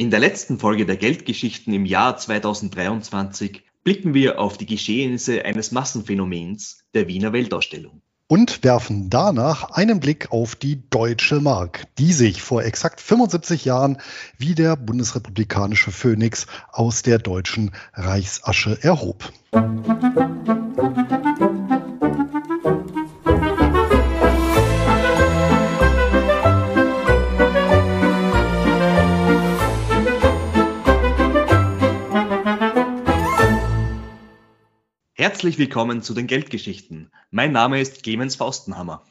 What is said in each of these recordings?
In der letzten Folge der Geldgeschichten im Jahr 2023 blicken wir auf die Geschehnisse eines Massenphänomens der Wiener Weltausstellung. Und werfen danach einen Blick auf die deutsche Mark, die sich vor exakt 75 Jahren wie der bundesrepublikanische Phönix aus der deutschen Reichsasche erhob. Musik Herzlich willkommen zu den Geldgeschichten. Mein Name ist Clemens Faustenhammer.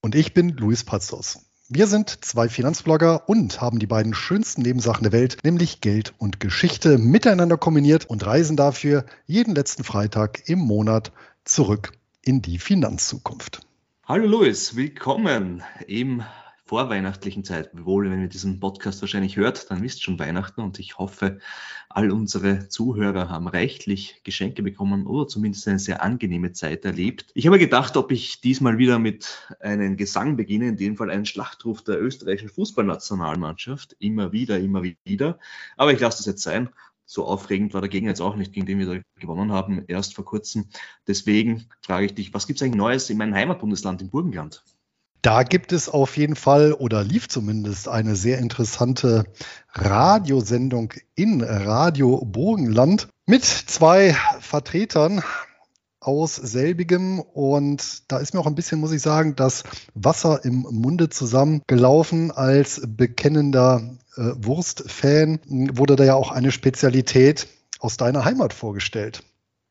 Und ich bin Luis Pastos. Wir sind zwei Finanzblogger und haben die beiden schönsten Nebensachen der Welt, nämlich Geld und Geschichte, miteinander kombiniert und reisen dafür jeden letzten Freitag im Monat zurück in die Finanzzukunft. Hallo Luis, willkommen im vorweihnachtlichen Zeit, obwohl, wenn ihr diesen Podcast wahrscheinlich hört, dann wisst schon Weihnachten und ich hoffe, all unsere Zuhörer haben reichlich Geschenke bekommen oder zumindest eine sehr angenehme Zeit erlebt. Ich habe gedacht, ob ich diesmal wieder mit einem Gesang beginne, in dem Fall einen Schlachtruf der österreichischen Fußballnationalmannschaft, immer wieder, immer wieder. Aber ich lasse das jetzt sein so aufregend war der Gegner jetzt auch nicht, gegen den wir da gewonnen haben, erst vor kurzem. Deswegen frage ich dich, was gibt es eigentlich Neues in meinem Heimatbundesland, im Burgenland? Da gibt es auf jeden Fall oder lief zumindest eine sehr interessante Radiosendung in Radio Burgenland mit zwei Vertretern aus selbigem und da ist mir auch ein bisschen, muss ich sagen, das Wasser im Munde zusammengelaufen. Als bekennender äh, Wurstfan wurde da ja auch eine Spezialität aus deiner Heimat vorgestellt.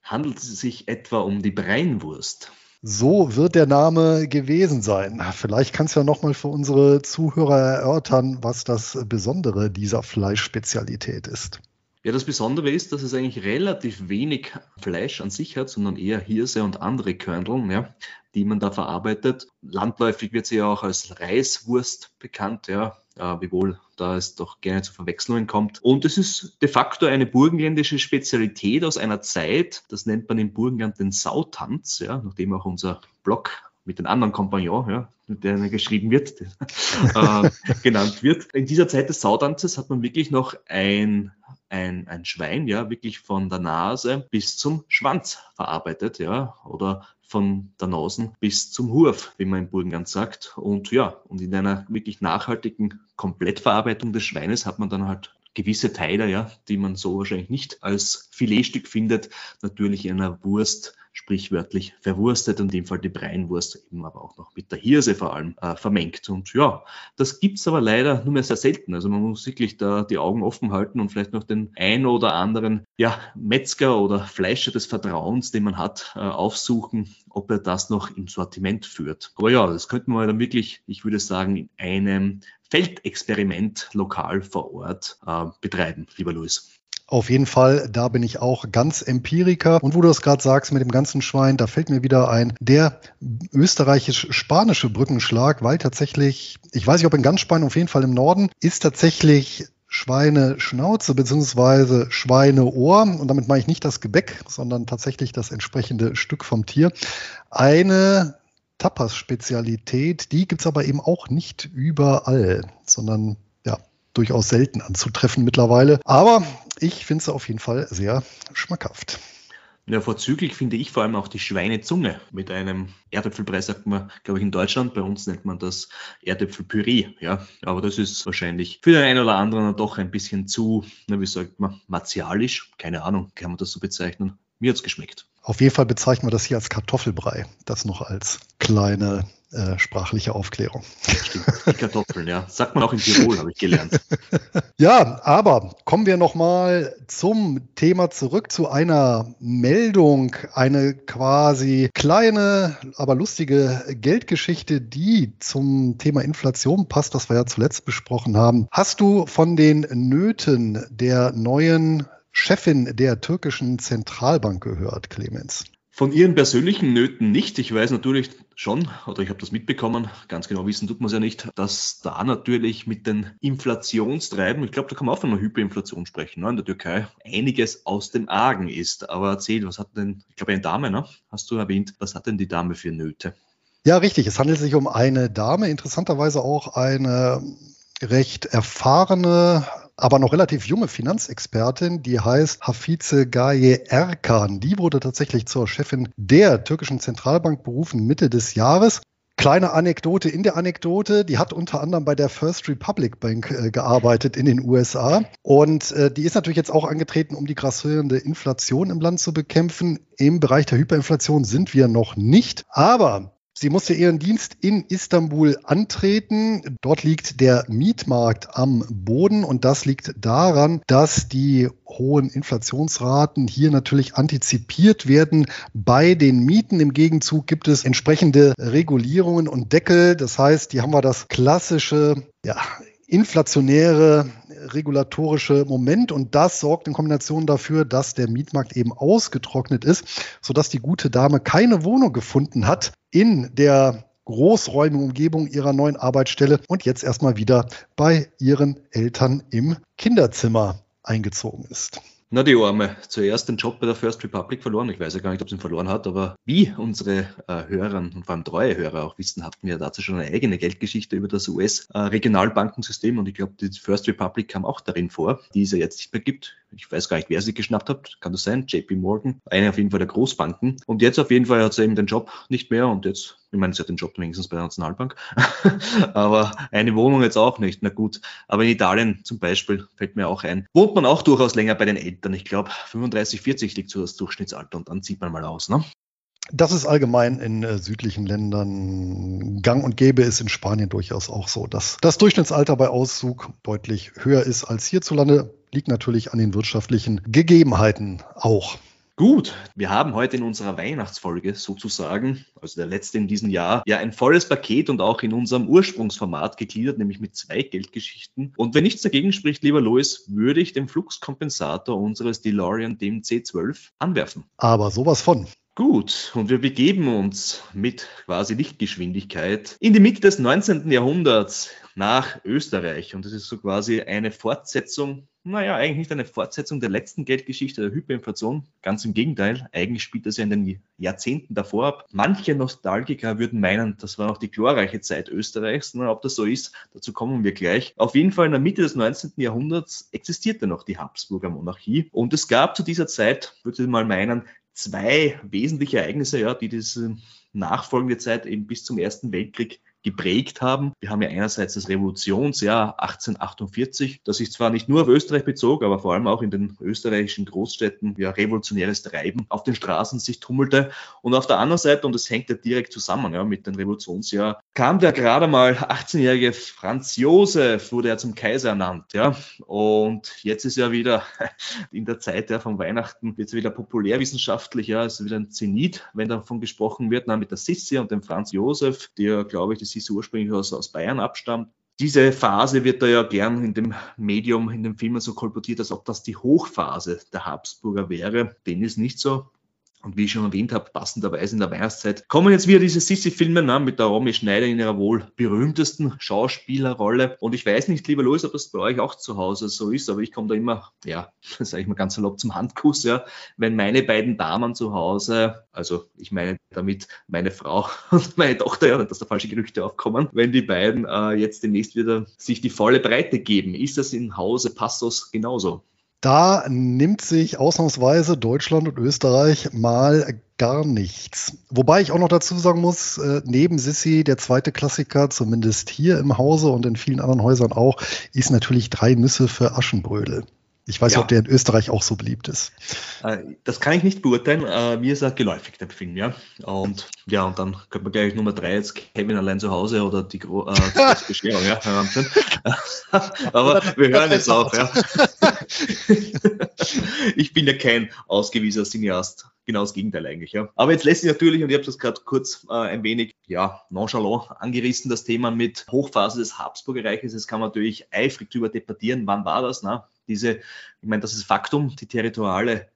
Handelt es sich etwa um die Breinwurst? So wird der Name gewesen sein. Vielleicht kannst du ja nochmal für unsere Zuhörer erörtern, was das Besondere dieser Fleischspezialität ist. Ja, das Besondere ist, dass es eigentlich relativ wenig Fleisch an sich hat, sondern eher Hirse und andere Körneln, ja, die man da verarbeitet. Landläufig wird sie ja auch als Reiswurst bekannt, ja, äh, wiewohl da es doch gerne zu Verwechslungen kommt. Und es ist de facto eine burgenländische Spezialität aus einer Zeit, das nennt man im Burgenland den Sautanz, ja, nachdem auch unser Blog mit den anderen Kompagnon, ja, mit denen geschrieben wird, äh, genannt wird. In dieser Zeit des Sautanzes hat man wirklich noch ein, ein, ein Schwein, ja, wirklich von der Nase bis zum Schwanz verarbeitet, ja, oder von der Nasen bis zum Hurf, wie man im Burgenland sagt. Und ja, und in einer wirklich nachhaltigen Komplettverarbeitung des Schweines hat man dann halt gewisse Teile, ja, die man so wahrscheinlich nicht als Filetstück findet, natürlich in einer Wurst sprichwörtlich verwurstet, in dem Fall die Breinwurst, eben aber auch noch mit der Hirse vor allem äh, vermengt. Und ja, das gibt's aber leider nur mehr sehr selten. Also man muss wirklich da die Augen offen halten und vielleicht noch den ein oder anderen ja, Metzger oder Fleischer des Vertrauens, den man hat, äh, aufsuchen, ob er das noch im Sortiment führt. Aber ja, das könnten wir dann wirklich, ich würde sagen, in einem Feldexperiment lokal vor Ort äh, betreiben, lieber Luis. Auf jeden Fall, da bin ich auch ganz Empiriker. Und wo du das gerade sagst mit dem ganzen Schwein, da fällt mir wieder ein, der österreichisch-spanische Brückenschlag, weil tatsächlich, ich weiß nicht, ob in ganz Spanien, auf jeden Fall im Norden, ist tatsächlich Schweineschnauze bzw. Schweineohr, und damit meine ich nicht das Gebäck, sondern tatsächlich das entsprechende Stück vom Tier, eine Tapas-Spezialität, die gibt es aber eben auch nicht überall, sondern ja, durchaus selten anzutreffen mittlerweile. Aber ich finde es auf jeden Fall sehr schmackhaft. Ja, vorzüglich finde ich vor allem auch die Schweinezunge mit einem Erdäpfelbrei, sagt man, glaube ich, in Deutschland. Bei uns nennt man das Erdäpfelpüree. Ja, aber das ist wahrscheinlich für den einen oder anderen doch ein bisschen zu, na, wie sagt man, martialisch. Keine Ahnung, kann man das so bezeichnen. Mir hat's geschmeckt. Auf jeden Fall bezeichnen wir das hier als Kartoffelbrei. Das noch als kleine äh, sprachliche Aufklärung. Stimmt, die Kartoffeln, ja. Sagt man auch in Tirol, habe ich gelernt. ja, aber kommen wir nochmal zum Thema zurück, zu einer Meldung, eine quasi kleine, aber lustige Geldgeschichte, die zum Thema Inflation passt, das wir ja zuletzt besprochen haben. Hast du von den Nöten der neuen Chefin der türkischen Zentralbank gehört, Clemens? Von ihren persönlichen Nöten nicht. Ich weiß natürlich schon, oder ich habe das mitbekommen, ganz genau wissen tut man es ja nicht, dass da natürlich mit den Inflationstreiben, ich glaube, da kann man auch von einer Hyperinflation sprechen, ne, in der Türkei, einiges aus dem Argen ist. Aber erzähl, was hat denn, ich glaube, eine Dame, ne? hast du erwähnt, was hat denn die Dame für Nöte? Ja, richtig. Es handelt sich um eine Dame, interessanterweise auch eine recht erfahrene aber noch relativ junge Finanzexpertin, die heißt Hafize Gaye Erkan. Die wurde tatsächlich zur Chefin der türkischen Zentralbank berufen Mitte des Jahres. Kleine Anekdote in der Anekdote, die hat unter anderem bei der First Republic Bank äh, gearbeitet in den USA und äh, die ist natürlich jetzt auch angetreten, um die grassierende Inflation im Land zu bekämpfen. Im Bereich der Hyperinflation sind wir noch nicht, aber Sie musste ihren Dienst in Istanbul antreten. Dort liegt der Mietmarkt am Boden und das liegt daran, dass die hohen Inflationsraten hier natürlich antizipiert werden bei den Mieten. Im Gegenzug gibt es entsprechende Regulierungen und Deckel. Das heißt, hier haben wir das klassische ja, inflationäre regulatorische Moment und das sorgt in Kombination dafür, dass der Mietmarkt eben ausgetrocknet ist, sodass die gute Dame keine Wohnung gefunden hat in der großräumigen Umgebung ihrer neuen Arbeitsstelle und jetzt erstmal wieder bei ihren Eltern im Kinderzimmer eingezogen ist. Na, die Arme. Zuerst den Job bei der First Republic verloren. Ich weiß ja gar nicht, ob sie ihn verloren hat, aber wie unsere äh, Hörer und vor allem treue Hörer auch wissen, hatten wir dazu schon eine eigene Geldgeschichte über das US-Regionalbankensystem äh, und ich glaube, die First Republic kam auch darin vor, die es ja jetzt nicht mehr gibt. Ich weiß gar nicht, wer sie geschnappt hat. Kann das sein? JP Morgan. Eine auf jeden Fall der Großbanken. Und jetzt auf jeden Fall hat sie eben den Job nicht mehr und jetzt, ich meine, sie hat den Job wenigstens bei der Nationalbank. aber eine Wohnung jetzt auch nicht. Na gut. Aber in Italien zum Beispiel fällt mir auch ein, wohnt man auch durchaus länger bei den Eltern. Ich glaube, 35, 40 liegt so das Durchschnittsalter und dann zieht man mal aus, ne? Das ist allgemein in äh, südlichen Ländern gang und gäbe, ist in Spanien durchaus auch so, dass das Durchschnittsalter bei Auszug deutlich höher ist als hierzulande liegt natürlich an den wirtschaftlichen Gegebenheiten auch. Gut, wir haben heute in unserer Weihnachtsfolge sozusagen, also der letzte in diesem Jahr, ja ein volles Paket und auch in unserem Ursprungsformat gegliedert, nämlich mit zwei Geldgeschichten. Und wenn nichts dagegen spricht, lieber Louis, würde ich den Fluxkompensator unseres DeLorean dem C12 anwerfen. Aber sowas von. Gut, und wir begeben uns mit quasi Lichtgeschwindigkeit in die Mitte des 19. Jahrhunderts nach Österreich. Und das ist so quasi eine Fortsetzung naja, eigentlich nicht eine Fortsetzung der letzten Geldgeschichte der Hyperinflation. Ganz im Gegenteil. Eigentlich spielt das ja in den Jahrzehnten davor ab. Manche Nostalgiker würden meinen, das war noch die glorreiche Zeit Österreichs. Na, ob das so ist, dazu kommen wir gleich. Auf jeden Fall in der Mitte des 19. Jahrhunderts existierte noch die Habsburger Monarchie. Und es gab zu dieser Zeit, würde ich mal meinen, zwei wesentliche Ereignisse, ja, die diese nachfolgende Zeit eben bis zum Ersten Weltkrieg geprägt haben. Wir haben ja einerseits das Revolutionsjahr 1848, das sich zwar nicht nur auf Österreich bezog, aber vor allem auch in den österreichischen Großstädten ja revolutionäres Treiben auf den Straßen sich tummelte. Und auf der anderen Seite, und das hängt ja direkt zusammen ja, mit dem Revolutionsjahr, kam der gerade mal 18-jährige Franz Josef, wurde er zum Kaiser ernannt. Ja. Und jetzt ist er wieder in der Zeit ja, von Weihnachten, jetzt wieder populärwissenschaftlich, ja, ist wieder ein Zenit, wenn davon gesprochen wird, na, mit der Sissi und dem Franz Josef, der, glaube ich, die Sissi ursprünglich aus, aus Bayern abstammt. Diese Phase wird da ja gern in dem Medium, in den Filmen so kolportiert, als ob das die Hochphase der Habsburger wäre. Dem ist nicht so. Und wie ich schon erwähnt habe, passenderweise in der Weihnachtszeit kommen jetzt wieder diese Sissi-Filme ne, mit der Romy Schneider in ihrer wohl berühmtesten Schauspielerrolle. Und ich weiß nicht, lieber Louis, ob das bei euch auch zu Hause so ist, aber ich komme da immer, ja, sage ich mal ganz salopp zum Handkuss, ja, wenn meine beiden Damen zu Hause, also ich meine damit meine Frau und meine Tochter, ja, dass da falsche Gerüchte aufkommen, wenn die beiden äh, jetzt demnächst wieder sich die volle Breite geben. Ist das in Hause Passos genauso? Da nimmt sich ausnahmsweise Deutschland und Österreich mal gar nichts. Wobei ich auch noch dazu sagen muss, äh, neben Sissi, der zweite Klassiker, zumindest hier im Hause und in vielen anderen Häusern auch, ist natürlich drei Nüsse für Aschenbrödel. Ich weiß ja. nicht, ob der in Österreich auch so beliebt ist. Äh, das kann ich nicht beurteilen. Äh, mir ist er geläufig, der Film, ja. Und ja, und dann könnte man gleich Nummer drei jetzt Kevin allein zu Hause oder die Gro äh, Bescherung, ja. Aber wir hören jetzt auf, ja. ich bin ja kein ausgewiesener Cineast. Genau das Gegenteil eigentlich, ja. Aber jetzt lässt sich natürlich, und ich habe das gerade kurz äh, ein wenig, ja, nonchalant angerissen, das Thema mit Hochphase des Habsburger Reiches. Das kann man natürlich eifrig darüber debattieren. Wann war das? Na? Diese, ich meine, das ist Faktum, die territoriale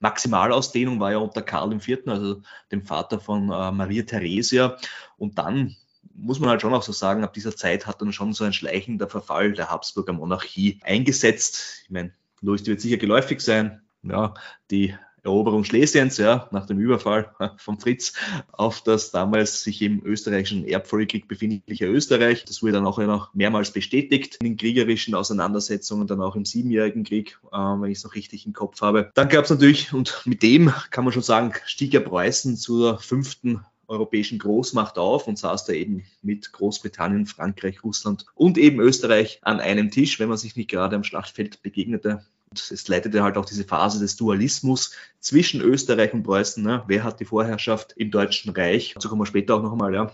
Maximalausdehnung war ja unter Karl IV., also dem Vater von äh, Maria Theresia. Und dann muss man halt schon auch so sagen, ab dieser Zeit hat dann schon so ein schleichender Verfall der Habsburger Monarchie eingesetzt. Ich meine, Louis, die wird sicher geläufig sein. Ja, die Eroberung Schlesiens, ja, nach dem Überfall von Fritz auf das damals sich im österreichischen Erbfolgekrieg befindliche Österreich. Das wurde dann auch noch mehrmals bestätigt in den kriegerischen Auseinandersetzungen, dann auch im Siebenjährigen Krieg, äh, wenn ich es noch richtig im Kopf habe. Dann gab es natürlich, und mit dem kann man schon sagen, stieg ja Preußen zur fünften europäischen Großmacht auf und saß da eben mit Großbritannien, Frankreich, Russland und eben Österreich an einem Tisch, wenn man sich nicht gerade am Schlachtfeld begegnete. Und es leitete halt auch diese Phase des Dualismus zwischen Österreich und Preußen. Ne? Wer hat die Vorherrschaft im Deutschen Reich? Dazu kommen wir später auch noch einmal. Ja.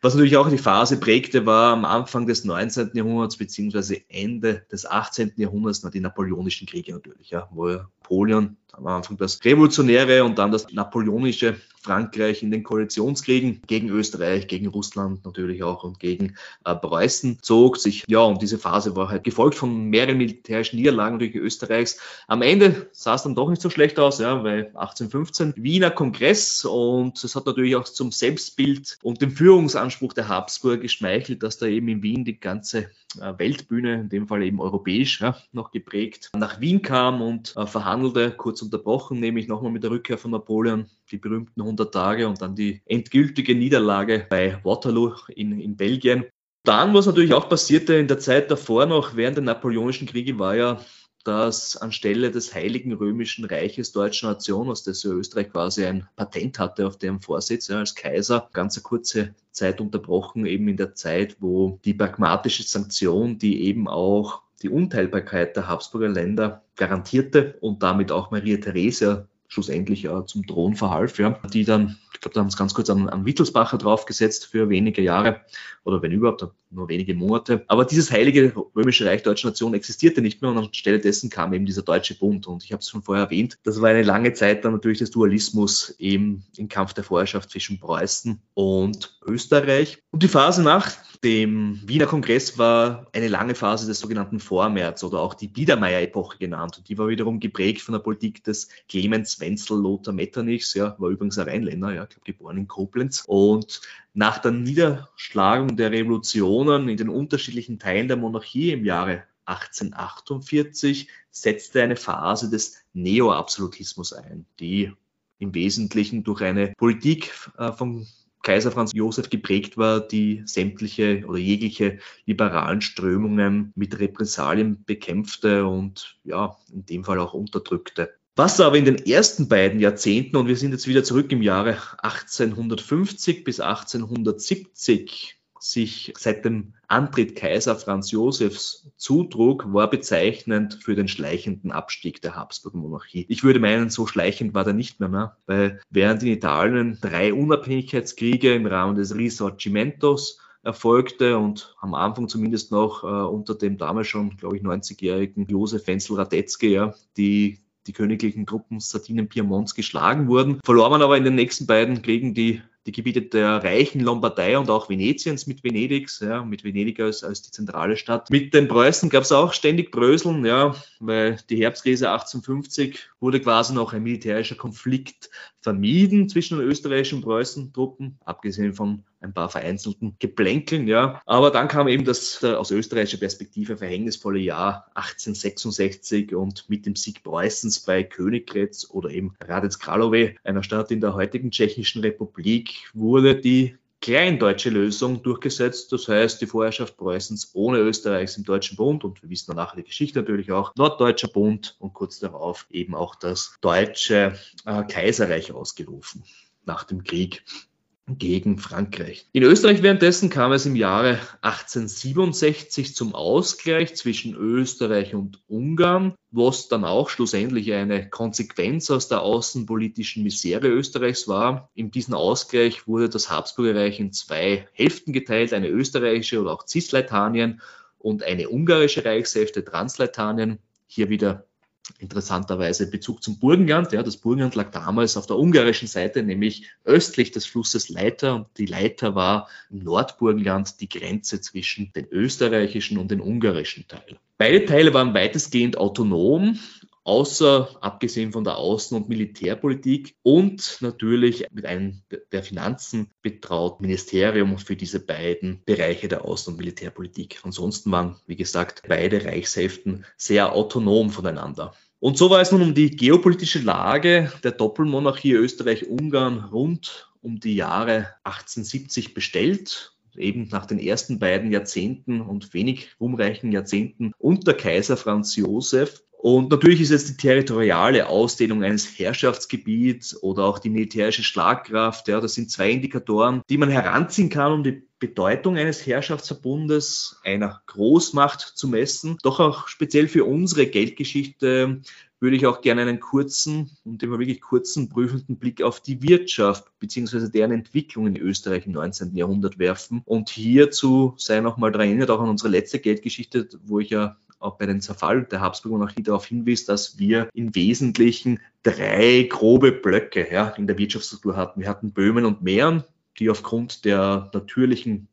Was natürlich auch die Phase prägte, war am Anfang des 19. Jahrhunderts beziehungsweise Ende des 18. Jahrhunderts die napoleonischen Kriege natürlich, ja, wo Napoleon am Anfang das revolutionäre und dann das napoleonische Frankreich in den Koalitionskriegen gegen Österreich, gegen Russland natürlich auch und gegen äh, Preußen zog sich. Ja, und diese Phase war halt gefolgt von mehreren militärischen Niederlagen durch Österreichs. Am Ende sah es dann doch nicht so schlecht aus, ja, weil 1815 Wiener Kongress und es hat natürlich auch zum Selbstbild und dem Führungsanspruch der Habsburger geschmeichelt, dass da eben in Wien die ganze äh, Weltbühne, in dem Fall eben europäisch, ja, noch geprägt, nach Wien kam und äh, verhandelte, kurz unterbrochen, nämlich nochmal mit der Rückkehr von Napoleon, die berühmten 100 Tage und dann die endgültige Niederlage bei Waterloo in, in Belgien. Dann, was natürlich auch passierte in der Zeit davor noch, während der Napoleonischen Kriege, war ja dass anstelle des Heiligen Römischen Reiches Deutscher Nation, aus ja Österreich quasi ein Patent hatte auf dem Vorsitz ja, als Kaiser, ganz eine kurze Zeit unterbrochen, eben in der Zeit, wo die pragmatische Sanktion, die eben auch die Unteilbarkeit der Habsburger Länder garantierte und damit auch Maria Theresia schlussendlich äh, zum Thron verhalf, ja, die dann, ich glaube, da haben sie ganz kurz an, an Wittelsbacher draufgesetzt für wenige Jahre oder wenn überhaupt, nur wenige Monate. Aber dieses heilige römische Reich Deutscher Nation existierte nicht mehr und anstelle dessen kam eben dieser Deutsche Bund. Und ich habe es schon vorher erwähnt, das war eine lange Zeit dann natürlich des Dualismus eben im Kampf der Vorherrschaft zwischen Preußen und Österreich. Und die Phase nach dem Wiener Kongress war eine lange Phase des sogenannten Vormärz oder auch die Biedermeier-Epoche genannt. Und die war wiederum geprägt von der Politik des Clemens Wenzel Lothar Metternichs, ja, war übrigens ein Rheinländer, ja, ich glaube, geboren in Koblenz. Und nach der Niederschlagung der Revolutionen in den unterschiedlichen Teilen der Monarchie im Jahre 1848 setzte eine Phase des Neoabsolutismus ein, die im Wesentlichen durch eine Politik äh, von Kaiser Franz Josef geprägt war, die sämtliche oder jegliche liberalen Strömungen mit Repressalien bekämpfte und ja, in dem Fall auch unterdrückte. Was aber in den ersten beiden Jahrzehnten, und wir sind jetzt wieder zurück im Jahre 1850 bis 1870, sich seit dem Antritt Kaiser Franz Josefs zutrug, war bezeichnend für den schleichenden Abstieg der Habsburger Monarchie. Ich würde meinen, so schleichend war der nicht mehr, mehr weil während in Italien drei Unabhängigkeitskriege im Rahmen des Risorgimentos erfolgte und am Anfang zumindest noch äh, unter dem damals schon, glaube ich, 90-jährigen Josef Wenzel Radetzky, ja, die die königlichen Truppen Sardinien Piemonts geschlagen wurden, verlor man aber in den nächsten beiden Kriegen die die Gebiete der reichen Lombardei und auch Venetiens mit Venedigs, ja, mit Venedig als, als die zentrale Stadt. Mit den Preußen gab es auch ständig Bröseln, ja, weil die Herbstkrise 1850 wurde quasi noch ein militärischer Konflikt vermieden zwischen den österreichischen Preußen-Truppen, abgesehen von ein paar vereinzelten Geplänkeln, ja. Aber dann kam eben das äh, aus österreichischer Perspektive verhängnisvolle Jahr 1866 und mit dem Sieg Preußens bei Königgrätz oder eben Radec Kralove, einer Stadt in der heutigen Tschechischen Republik, wurde die kleindeutsche Lösung durchgesetzt. Das heißt, die Vorherrschaft Preußens ohne Österreichs im Deutschen Bund und wir wissen danach die Geschichte natürlich auch, Norddeutscher Bund und kurz darauf eben auch das Deutsche äh, Kaiserreich ausgerufen nach dem Krieg gegen Frankreich. In Österreich währenddessen kam es im Jahre 1867 zum Ausgleich zwischen Österreich und Ungarn, was dann auch schlussendlich eine Konsequenz aus der außenpolitischen Misere Österreichs war. In diesem Ausgleich wurde das Habsburgerreich in zwei Hälften geteilt, eine österreichische oder auch Cisleitanien und eine ungarische Reichshälfte Transleitanien. Hier wieder interessanterweise Bezug zum Burgenland. Ja, das Burgenland lag damals auf der ungarischen Seite, nämlich östlich des Flusses Leiter. Und die Leiter war im Nordburgenland die Grenze zwischen den österreichischen und den ungarischen Teil. Beide Teile waren weitestgehend autonom außer abgesehen von der Außen- und Militärpolitik und natürlich mit einem der Finanzen betraut Ministerium für diese beiden Bereiche der Außen- und Militärpolitik. Ansonsten waren, wie gesagt, beide Reichshälften sehr autonom voneinander. Und so war es nun um die geopolitische Lage der Doppelmonarchie Österreich-Ungarn rund um die Jahre 1870 bestellt eben nach den ersten beiden Jahrzehnten und wenig ruhmreichen Jahrzehnten unter Kaiser Franz Josef. Und natürlich ist jetzt die territoriale Ausdehnung eines Herrschaftsgebiets oder auch die militärische Schlagkraft, ja, das sind zwei Indikatoren, die man heranziehen kann, um die Bedeutung eines Herrschaftsverbundes, einer Großmacht zu messen. Doch auch speziell für unsere Geldgeschichte würde ich auch gerne einen kurzen und immer wirklich kurzen prüfenden Blick auf die Wirtschaft bzw. deren Entwicklung in Österreich im 19. Jahrhundert werfen. Und hierzu sei nochmal daran erinnert, auch an unsere letzte Geldgeschichte, wo ich ja auch bei den Zerfall der Habsburg-Monarchie darauf hinwies, dass wir im Wesentlichen drei grobe Blöcke ja, in der Wirtschaftsstruktur hatten. Wir hatten Böhmen und Mähren, die aufgrund der natürlichen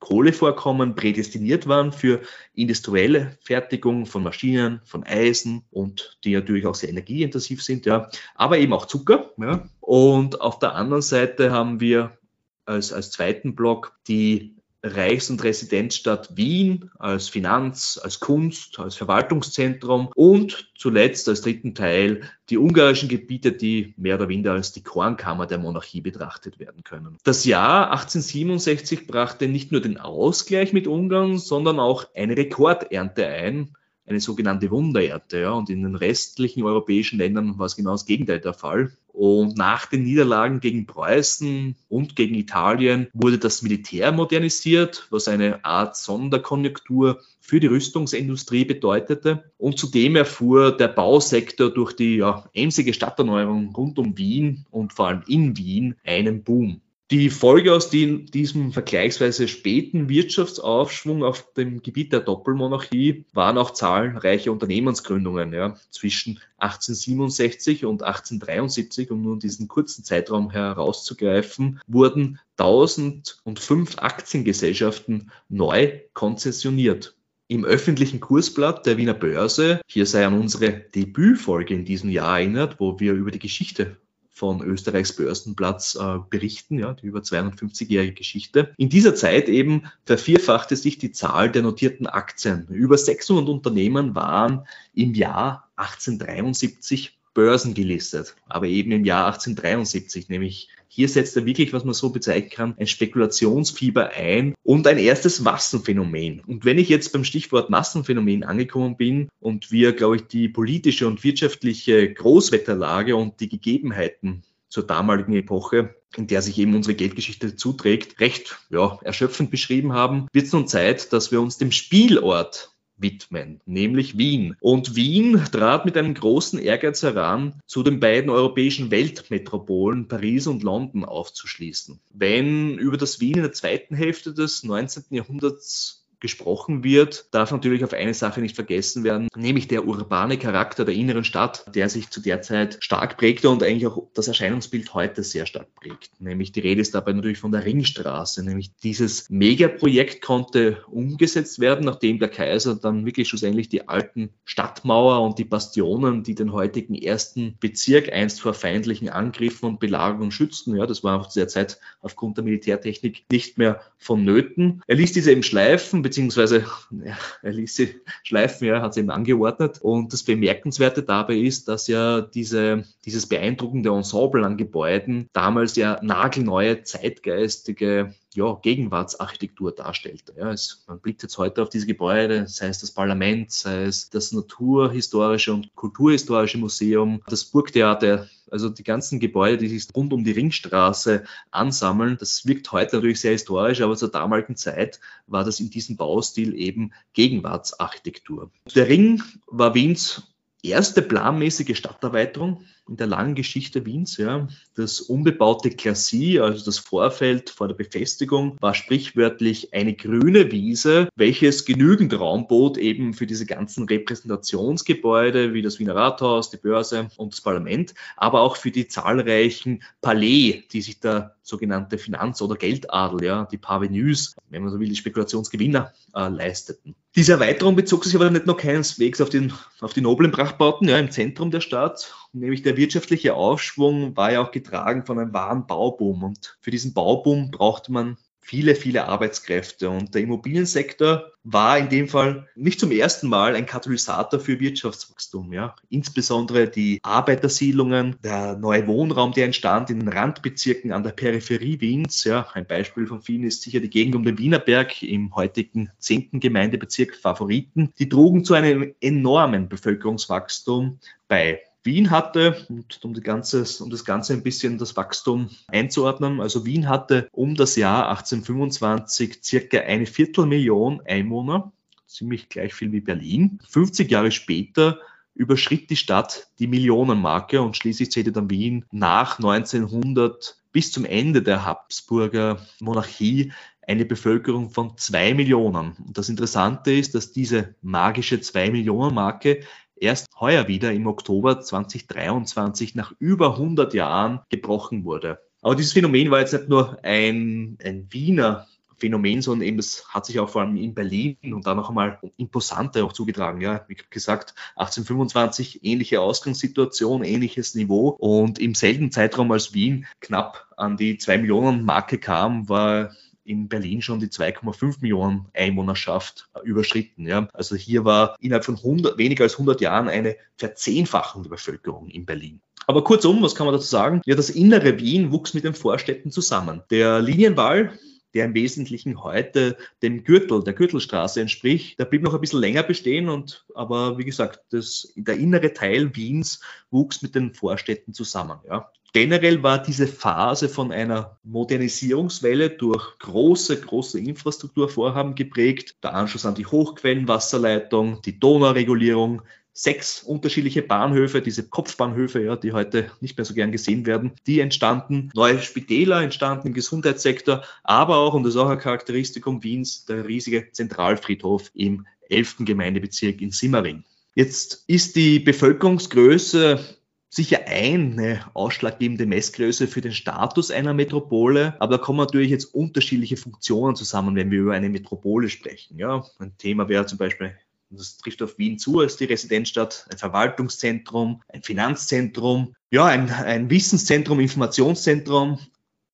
Kohlevorkommen prädestiniert waren für industrielle Fertigung von Maschinen, von Eisen und die natürlich auch sehr energieintensiv sind, ja, aber eben auch Zucker. Ja. Und auf der anderen Seite haben wir als, als zweiten Block die Reichs- und Residenzstadt Wien als Finanz-, als Kunst-, als Verwaltungszentrum und zuletzt als dritten Teil die ungarischen Gebiete, die mehr oder weniger als die Kornkammer der Monarchie betrachtet werden können. Das Jahr 1867 brachte nicht nur den Ausgleich mit Ungarn, sondern auch eine Rekordernte ein, eine sogenannte Wunderernte. Ja. Und in den restlichen europäischen Ländern war es genau das Gegenteil der Fall. Und nach den Niederlagen gegen Preußen und gegen Italien wurde das Militär modernisiert, was eine Art Sonderkonjunktur für die Rüstungsindustrie bedeutete. Und zudem erfuhr der Bausektor durch die ja, emsige Stadterneuerung rund um Wien und vor allem in Wien einen Boom. Die Folge aus die, diesem vergleichsweise späten Wirtschaftsaufschwung auf dem Gebiet der Doppelmonarchie waren auch zahlreiche Unternehmensgründungen. Ja. Zwischen 1867 und 1873, um nun diesen kurzen Zeitraum herauszugreifen, wurden 1005 Aktiengesellschaften neu konzessioniert. Im öffentlichen Kursblatt der Wiener Börse, hier sei an unsere Debütfolge in diesem Jahr erinnert, wo wir über die Geschichte von Österreichs Börsenplatz äh, berichten, ja, die über 250-jährige Geschichte. In dieser Zeit eben vervierfachte sich die Zahl der notierten Aktien. Über 600 Unternehmen waren im Jahr 1873 börsengelistet, aber eben im Jahr 1873, nämlich hier setzt er wirklich, was man so bezeichnen kann, ein Spekulationsfieber ein und ein erstes Massenphänomen. Und wenn ich jetzt beim Stichwort Massenphänomen angekommen bin und wir, glaube ich, die politische und wirtschaftliche Großwetterlage und die Gegebenheiten zur damaligen Epoche, in der sich eben unsere Geldgeschichte zuträgt, recht ja, erschöpfend beschrieben haben, wird es nun Zeit, dass wir uns dem Spielort widmen, nämlich Wien. Und Wien trat mit einem großen Ehrgeiz heran, zu den beiden europäischen Weltmetropolen Paris und London aufzuschließen. Wenn über das Wien in der zweiten Hälfte des 19. Jahrhunderts gesprochen wird, darf natürlich auf eine Sache nicht vergessen werden, nämlich der urbane Charakter der inneren Stadt, der sich zu der Zeit stark prägte und eigentlich auch das Erscheinungsbild heute sehr stark prägt. Nämlich die Rede ist dabei natürlich von der Ringstraße, nämlich dieses Megaprojekt konnte umgesetzt werden, nachdem der Kaiser dann wirklich schlussendlich die alten Stadtmauer und die Bastionen, die den heutigen ersten Bezirk einst vor feindlichen Angriffen und Belagerungen schützten, ja, das war einfach zu der Zeit aufgrund der Militärtechnik nicht mehr vonnöten. Er ließ diese eben schleifen, beziehungsweise ja, er ließ sie schleifen, ja, hat sie eben angeordnet. Und das Bemerkenswerte dabei ist, dass ja diese, dieses beeindruckende Ensemble an Gebäuden damals ja nagelneue, zeitgeistige ja, Gegenwartsarchitektur darstellte. Ja, es, man blickt jetzt heute auf diese Gebäude, sei es das Parlament, sei es das Naturhistorische und Kulturhistorische Museum, das Burgtheater, also die ganzen Gebäude, die sich rund um die Ringstraße ansammeln, das wirkt heute natürlich sehr historisch, aber zur damaligen Zeit war das in diesem Baustil eben Gegenwartsarchitektur. Der Ring war Wiens erste planmäßige Stadterweiterung in der langen Geschichte Wiens. Ja. Das unbebaute Klassie, also das Vorfeld vor der Befestigung, war sprichwörtlich eine grüne Wiese, welches genügend Raum bot eben für diese ganzen Repräsentationsgebäude wie das Wiener Rathaus, die Börse und das Parlament, aber auch für die zahlreichen Palais, die sich der sogenannte Finanz- oder Geldadel, ja, die Parvenus, wenn man so will, die Spekulationsgewinner äh, leisteten. Diese Erweiterung bezog sich aber nicht nur keineswegs auf, den, auf die noblen Prachtbauten ja, im Zentrum der Stadt, nämlich der wirtschaftliche Aufschwung war ja auch getragen von einem wahren Bauboom. Und für diesen Bauboom brauchte man viele, viele Arbeitskräfte. Und der Immobiliensektor war in dem Fall nicht zum ersten Mal ein Katalysator für Wirtschaftswachstum. Ja. Insbesondere die Arbeitersiedlungen, der neue Wohnraum, der entstand in den Randbezirken an der Peripherie Wiens. Ja. Ein Beispiel von vielen ist sicher die Gegend um den Wienerberg im heutigen 10. Gemeindebezirk Favoriten. Die trugen zu einem enormen Bevölkerungswachstum bei. Wien hatte, und um, ganze, um, das Ganze ein bisschen das Wachstum einzuordnen, also Wien hatte um das Jahr 1825 circa eine Viertelmillion Einwohner, ziemlich gleich viel wie Berlin. 50 Jahre später überschritt die Stadt die Millionenmarke und schließlich zählte dann Wien nach 1900 bis zum Ende der Habsburger Monarchie eine Bevölkerung von zwei Millionen. Und das Interessante ist, dass diese magische zwei Millionen Marke erst heuer wieder im Oktober 2023 nach über 100 Jahren gebrochen wurde. Aber dieses Phänomen war jetzt nicht nur ein, ein Wiener Phänomen, sondern eben es hat sich auch vor allem in Berlin und dann noch einmal imposante auch zugetragen. Ja, wie gesagt, 1825 ähnliche Ausgangssituation, ähnliches Niveau und im selben Zeitraum als Wien knapp an die zwei Millionen Marke kam, war in Berlin schon die 2,5 Millionen Einwohnerschaft äh, überschritten. Ja. Also hier war innerhalb von 100, weniger als 100 Jahren eine Verzehnfachung der Bevölkerung in Berlin. Aber kurzum, was kann man dazu sagen? Ja, das innere Wien wuchs mit den Vorstädten zusammen. Der Linienwall, der im Wesentlichen heute dem Gürtel, der Gürtelstraße entspricht. Der blieb noch ein bisschen länger bestehen und aber wie gesagt, das, der innere Teil Wiens wuchs mit den Vorstädten zusammen. Ja. Generell war diese Phase von einer Modernisierungswelle durch große, große Infrastrukturvorhaben geprägt. Der Anschluss an die Hochquellenwasserleitung, die Donauregulierung, sechs unterschiedliche Bahnhöfe, diese Kopfbahnhöfe, ja, die heute nicht mehr so gern gesehen werden, die entstanden. Neue Spitäler entstanden im Gesundheitssektor, aber auch, und das ist auch ein Charakteristikum Wiens, der riesige Zentralfriedhof im 11. Gemeindebezirk in Simmering. Jetzt ist die Bevölkerungsgröße sicher eine ausschlaggebende Messgröße für den Status einer Metropole, aber da kommen natürlich jetzt unterschiedliche Funktionen zusammen, wenn wir über eine Metropole sprechen. Ja, ein Thema wäre zum Beispiel das trifft auf Wien zu als die Residenzstadt, ein Verwaltungszentrum, ein Finanzzentrum, ja, ein, ein Wissenszentrum, Informationszentrum,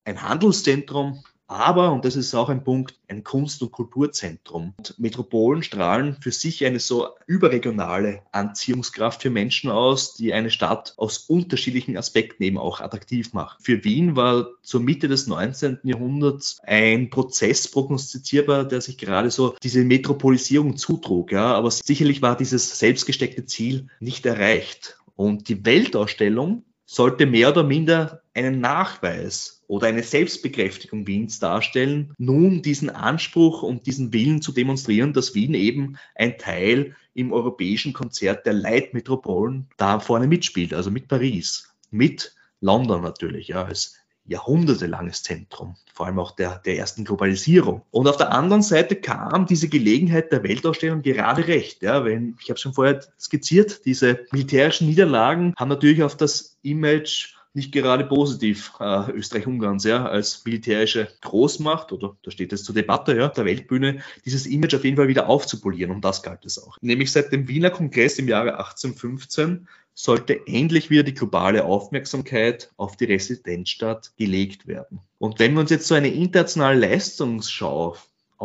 ein Handelszentrum, aber, und das ist auch ein Punkt, ein Kunst- und Kulturzentrum. Und Metropolen strahlen für sich eine so überregionale Anziehungskraft für Menschen aus, die eine Stadt aus unterschiedlichen Aspekten eben auch attraktiv macht. Für Wien war zur Mitte des 19. Jahrhunderts ein Prozess prognostizierbar, der sich gerade so diese Metropolisierung zutrug. Ja, aber sicherlich war dieses selbstgesteckte Ziel nicht erreicht. Und die Weltausstellung sollte mehr oder minder einen Nachweis oder eine Selbstbekräftigung Wiens darstellen, nun diesen Anspruch und diesen Willen zu demonstrieren, dass Wien eben ein Teil im europäischen Konzert der Leitmetropolen da vorne mitspielt, also mit Paris, mit London natürlich, ja, als jahrhundertelanges Zentrum, vor allem auch der, der ersten Globalisierung. Und auf der anderen Seite kam diese Gelegenheit der Weltausstellung gerade recht. Ja, wenn, ich habe schon vorher skizziert, diese militärischen Niederlagen haben natürlich auf das Image nicht gerade positiv äh, Österreich-Ungarns ja, als militärische Großmacht oder da steht es zur Debatte ja, der Weltbühne, dieses Image auf jeden Fall wieder aufzupolieren. Um das galt es auch. Nämlich seit dem Wiener Kongress im Jahre 1815 sollte endlich wieder die globale Aufmerksamkeit auf die Residenzstadt gelegt werden. Und wenn wir uns jetzt so eine internationale Leistungsschau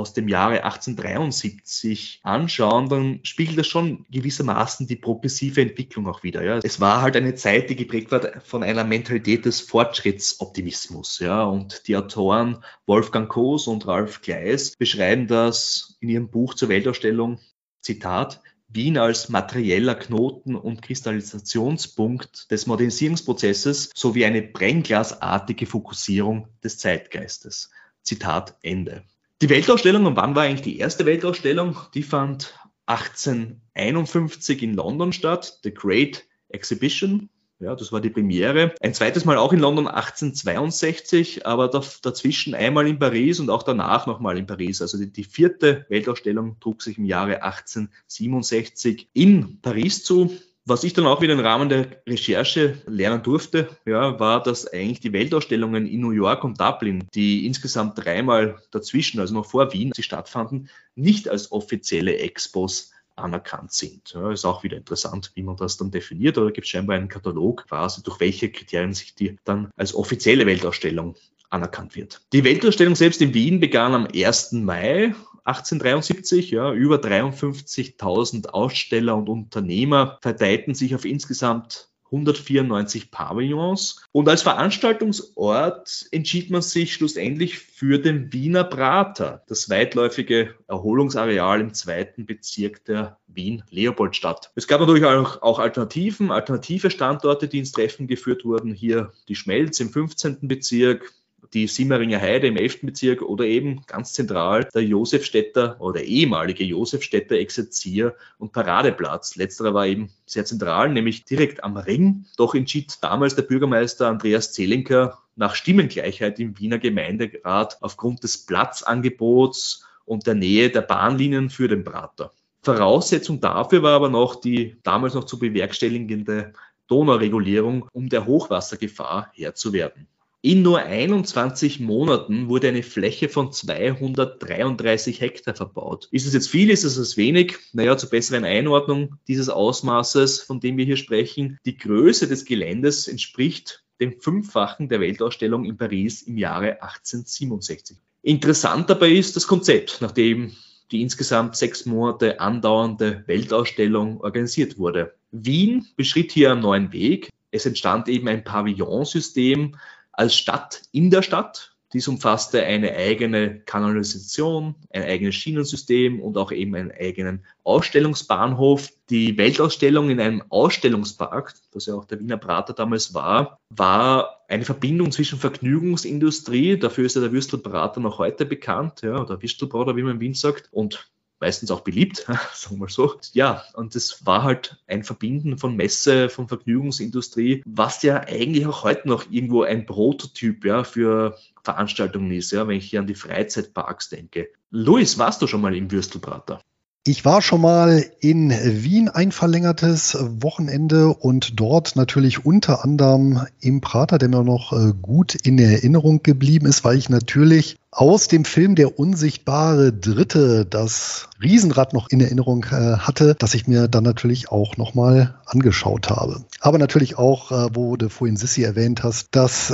aus dem Jahre 1873 anschauen, dann spiegelt das schon gewissermaßen die progressive Entwicklung auch wieder. Ja. Es war halt eine Zeit, die geprägt war von einer Mentalität des Fortschrittsoptimismus. Ja. Und die Autoren Wolfgang Koos und Ralf Gleis beschreiben das in ihrem Buch zur Weltausstellung, Zitat, Wien als materieller Knoten und Kristallisationspunkt des Modernisierungsprozesses sowie eine brennglasartige Fokussierung des Zeitgeistes. Zitat Ende. Die Weltausstellung, und wann war eigentlich die erste Weltausstellung? Die fand 1851 in London statt, The Great Exhibition. Ja, das war die Premiere. Ein zweites Mal auch in London 1862, aber dazwischen einmal in Paris und auch danach nochmal in Paris. Also die, die, vierte Weltausstellung trug sich im Jahre 1867 in Paris zu. Was ich dann auch wieder im Rahmen der Recherche lernen durfte, ja, war, dass eigentlich die Weltausstellungen in New York und Dublin, die insgesamt dreimal dazwischen, also noch vor Wien, sie stattfanden, nicht als offizielle Expos anerkannt sind. Ja, ist auch wieder interessant, wie man das dann definiert. Oder gibt es scheinbar einen Katalog, quasi durch welche Kriterien sich die dann als offizielle Weltausstellung anerkannt wird. Die Weltausstellung selbst in Wien begann am 1. Mai 1873, ja, über 53.000 Aussteller und Unternehmer verteilten sich auf insgesamt 194 Pavillons. Und als Veranstaltungsort entschied man sich schlussendlich für den Wiener Prater, das weitläufige Erholungsareal im zweiten Bezirk der Wien-Leopoldstadt. Es gab natürlich auch, auch Alternativen, alternative Standorte, die ins Treffen geführt wurden. Hier die Schmelz im 15. Bezirk, die Simmeringer Heide im 11. Bezirk oder eben ganz zentral der Josefstädter oder ehemalige Josefstädter Exerzier- und Paradeplatz. Letzterer war eben sehr zentral, nämlich direkt am Ring. Doch entschied damals der Bürgermeister Andreas Zelinker nach Stimmengleichheit im Wiener Gemeinderat aufgrund des Platzangebots und der Nähe der Bahnlinien für den Prater. Voraussetzung dafür war aber noch die damals noch zu bewerkstelligende Donauregulierung, um der Hochwassergefahr Herr zu werden. In nur 21 Monaten wurde eine Fläche von 233 Hektar verbaut. Ist es jetzt viel, ist es das wenig? Naja, zur besseren Einordnung dieses Ausmaßes, von dem wir hier sprechen, die Größe des Geländes entspricht dem Fünffachen der Weltausstellung in Paris im Jahre 1867. Interessant dabei ist das Konzept, nachdem die insgesamt sechs Monate andauernde Weltausstellung organisiert wurde. Wien beschritt hier einen neuen Weg. Es entstand eben ein Pavillonsystem, als Stadt in der Stadt. Dies umfasste eine eigene Kanalisation, ein eigenes Schienensystem und auch eben einen eigenen Ausstellungsbahnhof. Die Weltausstellung in einem Ausstellungspark, was ja auch der Wiener Prater damals war, war eine Verbindung zwischen Vergnügungsindustrie, dafür ist ja der Würstelbrater noch heute bekannt, ja, oder Würstelbrater, wie man in Wien sagt, und meistens auch beliebt, sagen wir so. Ja, und das war halt ein Verbinden von Messe, von Vergnügungsindustrie, was ja eigentlich auch heute noch irgendwo ein Prototyp ja, für Veranstaltungen ist, ja, wenn ich hier an die Freizeitparks denke. Luis, warst du schon mal im Würstelbrater? Ich war schon mal in Wien ein verlängertes Wochenende und dort natürlich unter anderem im Prater, der mir noch äh, gut in Erinnerung geblieben ist, weil ich natürlich aus dem Film Der unsichtbare Dritte das Riesenrad noch in Erinnerung äh, hatte, dass ich mir dann natürlich auch nochmal angeschaut habe. Aber natürlich auch, äh, wo du vorhin Sissi erwähnt hast, das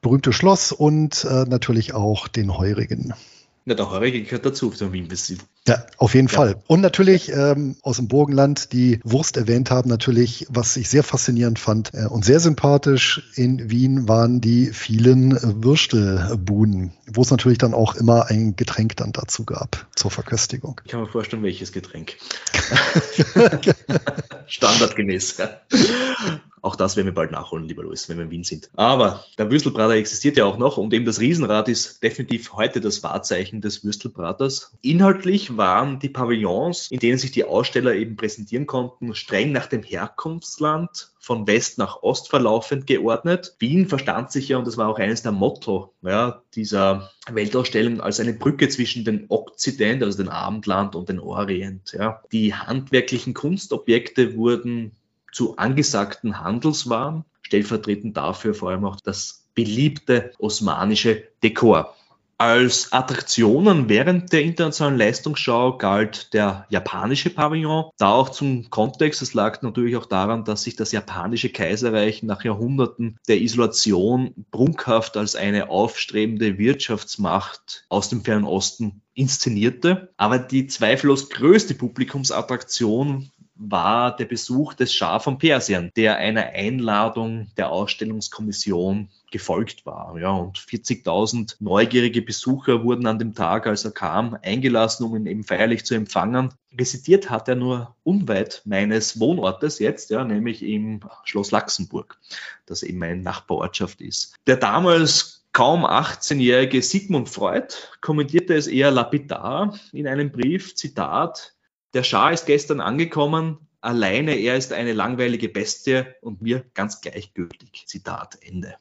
berühmte Schloss und natürlich auch den Heurigen. Ja, der Heurige gehört dazu, so wie ein bisschen. Ja, auf jeden ja. Fall. Und natürlich ähm, aus dem Burgenland, die Wurst erwähnt haben, natürlich, was ich sehr faszinierend fand äh, und sehr sympathisch in Wien waren die vielen Würstelbuden, wo es natürlich dann auch immer ein Getränk dann dazu gab zur Verköstigung. Ich kann mir vorstellen, welches Getränk. Standardgemäß. Ja. Auch das werden wir bald nachholen, lieber Luis, wenn wir in Wien sind. Aber der Würstelbrater existiert ja auch noch und eben das Riesenrad ist definitiv heute das Wahrzeichen des Würstelbraters. Inhaltlich waren die Pavillons, in denen sich die Aussteller eben präsentieren konnten, streng nach dem Herkunftsland von West nach Ost verlaufend geordnet. Wien verstand sich ja, und das war auch eines der Motto ja, dieser Weltausstellung, als eine Brücke zwischen dem Okzident, also dem Abendland und dem Orient. Ja. Die handwerklichen Kunstobjekte wurden zu angesagten Handelswaren, stellvertretend dafür vor allem auch das beliebte osmanische Dekor. Als Attraktionen während der internationalen Leistungsschau galt der japanische Pavillon. Da auch zum Kontext, es lag natürlich auch daran, dass sich das japanische Kaiserreich nach Jahrhunderten der Isolation prunkhaft als eine aufstrebende Wirtschaftsmacht aus dem Fernen Osten inszenierte. Aber die zweifellos größte Publikumsattraktion war der Besuch des Schah von Persien, der einer Einladung der Ausstellungskommission gefolgt war. Ja, und 40.000 neugierige Besucher wurden an dem Tag, als er kam, eingelassen, um ihn eben feierlich zu empfangen. Residiert hat er nur unweit meines Wohnortes jetzt, ja, nämlich im Schloss Laxenburg, das eben meine Nachbarortschaft ist. Der damals kaum 18-jährige Sigmund Freud kommentierte es eher lapidar in einem Brief, Zitat, der Schah ist gestern angekommen, alleine er ist eine langweilige Bestie und mir ganz gleichgültig. Zitat Ende.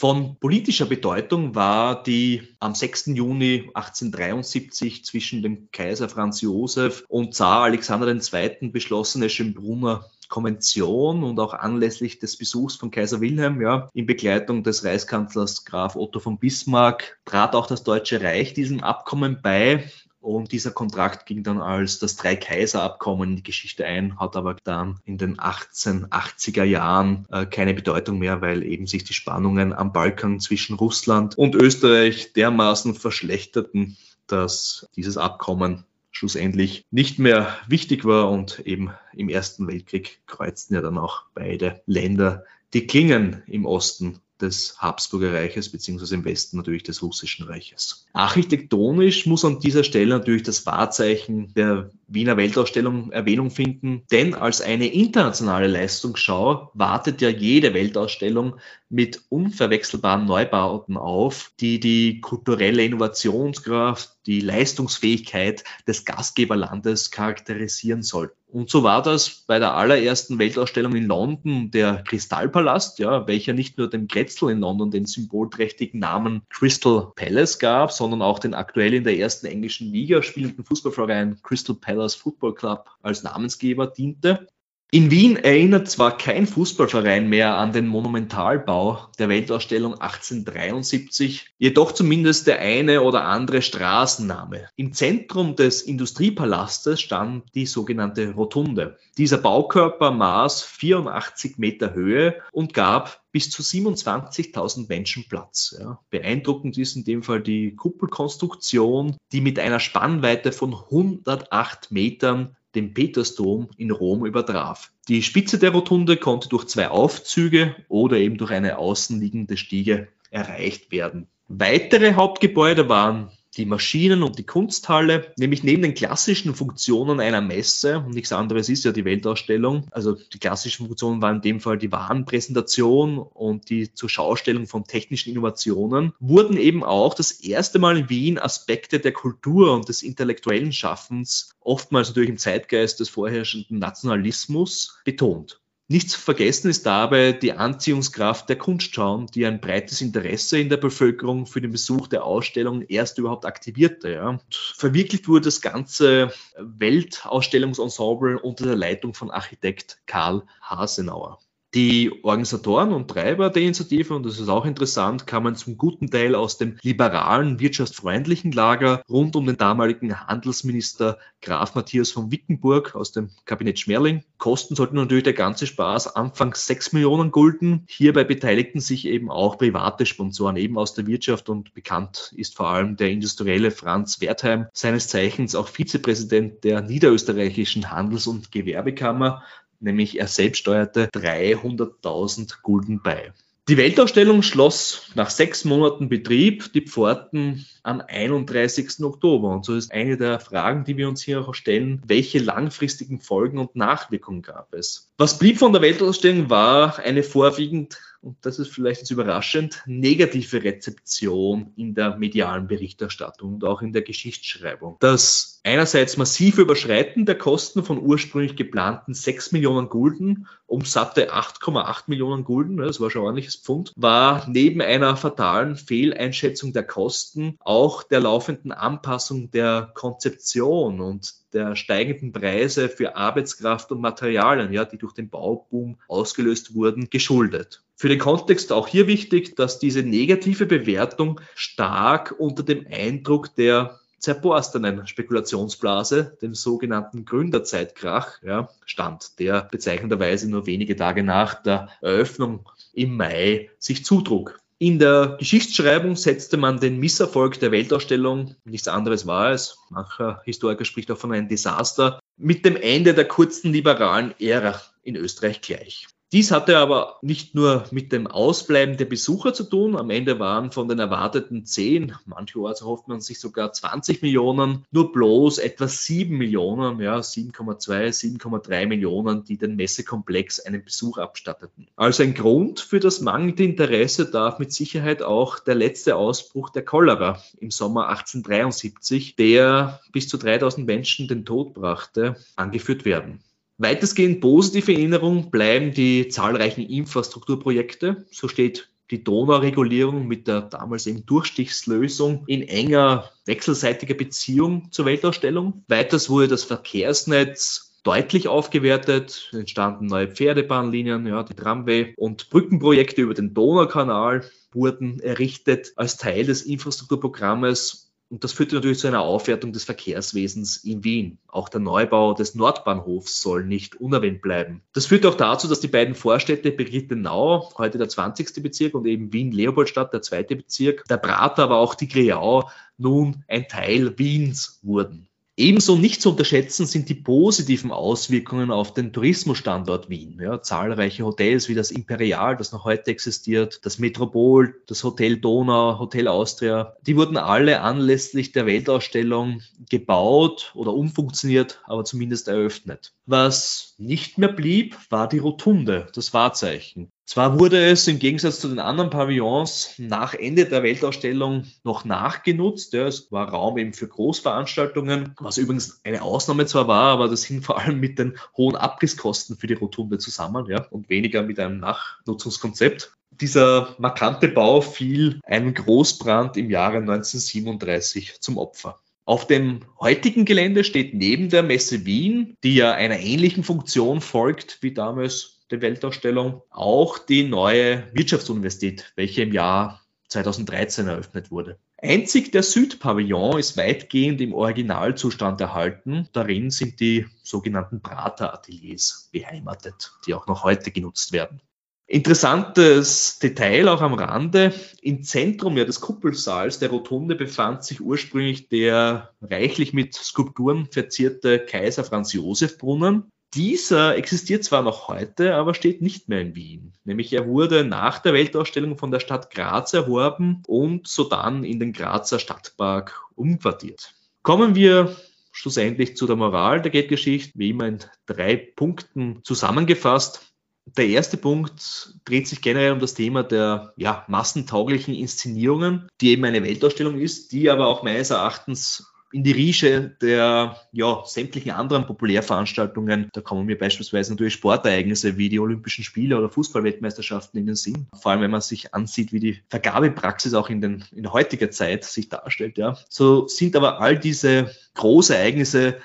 Von politischer Bedeutung war die am 6. Juni 1873 zwischen dem Kaiser Franz Josef und Zar Alexander II. beschlossene Schönbrunner Konvention und auch anlässlich des Besuchs von Kaiser Wilhelm, ja, in Begleitung des Reichskanzlers Graf Otto von Bismarck, trat auch das Deutsche Reich diesem Abkommen bei Und dieser Kontrakt ging dann als das Drei-Kaiser-Abkommen in die Geschichte ein, hat aber dann in den 1880er Jahren äh, keine Bedeutung mehr, weil eben sich die Spannungen am Balkan zwischen Russland und Österreich dermaßen verschlechterten, dass dieses Abkommen schlussendlich nicht mehr wichtig war und eben im Ersten Weltkrieg kreuzten ja dann auch beide Länder die Klingen im Osten des Habsburger Reiches beziehungsweise im Westen natürlich des Russischen Reiches. Architektonisch muss an dieser Stelle natürlich das Wahrzeichen der Wiener Weltausstellung Erwähnung finden, denn als eine internationale Leistungsschau wartet ja jede Weltausstellung mit unverwechselbaren Neubauten auf, die die kulturelle Innovationskraft, die Leistungsfähigkeit des Gastgeberlandes charakterisieren soll. Und so war das bei der allerersten Weltausstellung in London, der Kristallpalast, ja, welcher nicht nur dem Grätzl in London den symbolträchtigen Namen Crystal Palace gab, sondern auch den aktuell in der ersten englischen Liga spielenden Fußballverein Crystal Palace Football Club als Namensgeber diente. In Wien erinnert zwar kein Fußballverein mehr an den Monumentalbau der Weltausstellung 1873, jedoch zumindest der eine oder andere Straßenname. Im Zentrum des Industriepalastes stand die sogenannte Rotunde. Dieser Baukörper maß 84 Meter Höhe und gab bis zu 27.000 Menschen Platz. Ja. Beeindruckend ist in dem Fall die Kuppelkonstruktion, die mit einer Spannweite von 108 Metern den Petersdom in Rom übertraf. Die Spitze der Rotunde konnte durch zwei Aufzüge oder eben durch eine außenliegende Stiege erreicht werden. Weitere Hauptgebäude waren die Maschinen- und die Kunsthalle, nämlich neben den klassischen Funktionen einer Messe, und nichts anderes ist ja die Weltausstellung, also die klassischen Funktionen waren in dem Fall die Warenpräsentation und die Zurschaustellung von technischen Innovationen, wurden eben auch das erste Mal in Wien Aspekte der Kultur und des intellektuellen Schaffens, oftmals natürlich im Zeitgeist des vorherrschenden Nationalismus, betont. Nicht zu vergessen ist dabei die Anziehungskraft der Kunstschauen, die ein breites Interesse in der Bevölkerung für den Besuch der Ausstellung erst überhaupt aktivierte. Ja. verwirklicht wurde das ganze Weltausstellungsensemble unter der Leitung von Architekt Karl Hasenauer. Die Organisatoren und Treiber der Initiative, und das ist auch interessant, kamen zum guten Teil aus dem liberalen, wirtschaftsfreundlichen Lager rund um den damaligen Handelsminister Graf Matthias von Wickenburg aus dem Kabinett Schmerling. Kosten sollten natürlich der ganze Spaß anfangs 6 Millionen Gulden. Hierbei beteiligten sich eben auch private Sponsoren eben aus der Wirtschaft und bekannt ist vor allem der industrielle Franz Wertheim, seines Zeichens auch Vizepräsident der niederösterreichischen Handels- und Gewerbekammer nämlich er selbst steuerte 300.000 Gulden bei. Die Weltausstellung schloss nach sechs Monaten Betrieb die Pforten am 31. Oktober. Und so ist eine der Fragen, die wir uns hier auch stellen, welche langfristigen Folgen und Nachwirkungen gab es? Was blieb von der Weltausstellung war eine vorwiegend und das ist vielleicht jetzt überraschend, negative Rezeption in der medialen Berichterstattung und auch in der Geschichtsschreibung. Das einerseits massive Überschreiten der Kosten von ursprünglich geplanten 6 Millionen Gulden um satte 8,8 Millionen Gulden, das war schon ein ordentliches Pfund, war neben einer fatalen Fehleinschätzung der Kosten auch der laufenden Anpassung der Konzeption und der steigenden Preise für Arbeitskraft und Materialien, ja, die durch den Bauboom ausgelöst wurden, geschuldet. Für den Kontext auch hier wichtig, dass diese negative Bewertung stark unter dem Eindruck der zerborstenen Spekulationsblase, dem sogenannten Gründerzeitkrach, ja, stand, der bezeichnenderweise nur wenige Tage nach der Eröffnung im Mai sich zutrug. In der Geschichtsschreibung setzte man den Misserfolg der Weltausstellung, nichts anderes war es, mancher Historiker spricht auch von einem Desaster, mit dem Ende der kurzen liberalen Ära in Österreich gleich. Dies hatte aber nicht nur mit dem Ausbleiben der Besucher zu tun. Am Ende waren von den erwarteten 10, mancherorts hofft man sich sogar 20 Millionen, nur bloß etwa 7 Millionen, ja 7,2, 7,3 Millionen, die den Messekomplex einen Besuch abstatteten. Als ein Grund für das mangelnde Interesse darf mit Sicherheit auch der letzte Ausbruch der Cholera im Sommer 1873, der bis zu 3000 Menschen den Tod brachte, angeführt werden. Weitestgehend positive Erinnerung bleiben die zahlreichen Infrastrukturprojekte. So steht die Donauregulierung mit der damals eben Durchstichslösung in enger wechselseitiger Beziehung zur Weltausstellung. Weiters wurde das Verkehrsnetz deutlich aufgewertet, entstanden neue Pferdebahnlinien, ja, die Tramway und Brückenprojekte über den Donaukanal wurden errichtet als Teil des Infrastrukturprogrammes Und das führte natürlich zu einer Aufwertung des Verkehrswesens in Wien. Auch der Neubau des Nordbahnhofs soll nicht unerwähnt bleiben. Das führte auch dazu, dass die beiden Vorstädte Birgittenau, heute der 20. Bezirk, und eben Wien-Leopoldstadt, der zweite Bezirk, der Prater, aber auch die Greau nun ein Teil Wiens wurden. Ebenso nicht zu unterschätzen sind die positiven Auswirkungen auf den Tourismusstandort Wien. Ja, zahlreiche Hotels wie das Imperial, das noch heute existiert, das Metropol, das Hotel Donau, Hotel Austria, die wurden alle anlässlich der Weltausstellung gebaut oder umfunktioniert, aber zumindest eröffnet. Was nicht mehr blieb, war die Rotunde, das Wahrzeichen. Zwar wurde es im Gegensatz zu den anderen Pavillons nach Ende der Weltausstellung noch nachgenutzt. Ja, es war Raum eben für Großveranstaltungen, was übrigens eine Ausnahme zwar war, aber das hing vor allem mit den hohen Abrisskosten für die Rotunde zusammen ja, und weniger mit einem Nachnutzungskonzept. Dieser markante Bau fiel einem Großbrand im Jahre 1937 zum Opfer. Auf dem heutigen Gelände steht neben der Messe Wien, die ja einer ähnlichen Funktion folgt wie damals der Weltausstellung, auch die neue Wirtschaftsuniversität, welche im Jahr 2013 eröffnet wurde. Einzig der Südpavillon ist weitgehend im Originalzustand erhalten. Darin sind die sogenannten Prater-Ateliers beheimatet, die auch noch heute genutzt werden. Interessantes Detail auch am Rande. Im Zentrum ja, des Kuppelsaals der Rotunde befand sich ursprünglich der reichlich mit Skulpturen verzierte Kaiser Franz Josef Brunnen. Dieser existiert zwar noch heute, aber steht nicht mehr in Wien. Nämlich er wurde nach der Weltausstellung von der Stadt Graz erworben und sodann in den Grazer Stadtpark umquartiert. Kommen wir schlussendlich zu der Moral der Geldgeschichte, wie immer in drei Punkten zusammengefasst. Der erste Punkt dreht sich generell um das Thema der ja, massentauglichen Inszenierungen, die eben eine Weltausstellung ist, die aber auch meines Erachtens in die Rische der ja, sämtlichen anderen Populärveranstaltungen. Da kommen mir beispielsweise natürlich Sportereignisse wie die Olympischen Spiele oder Fußballweltmeisterschaften in den Sinn. Vor allem, wenn man sich ansieht, wie die Vergabepraxis auch in, den, in heutiger Zeit sich darstellt. Ja. So sind aber all diese Großereignisse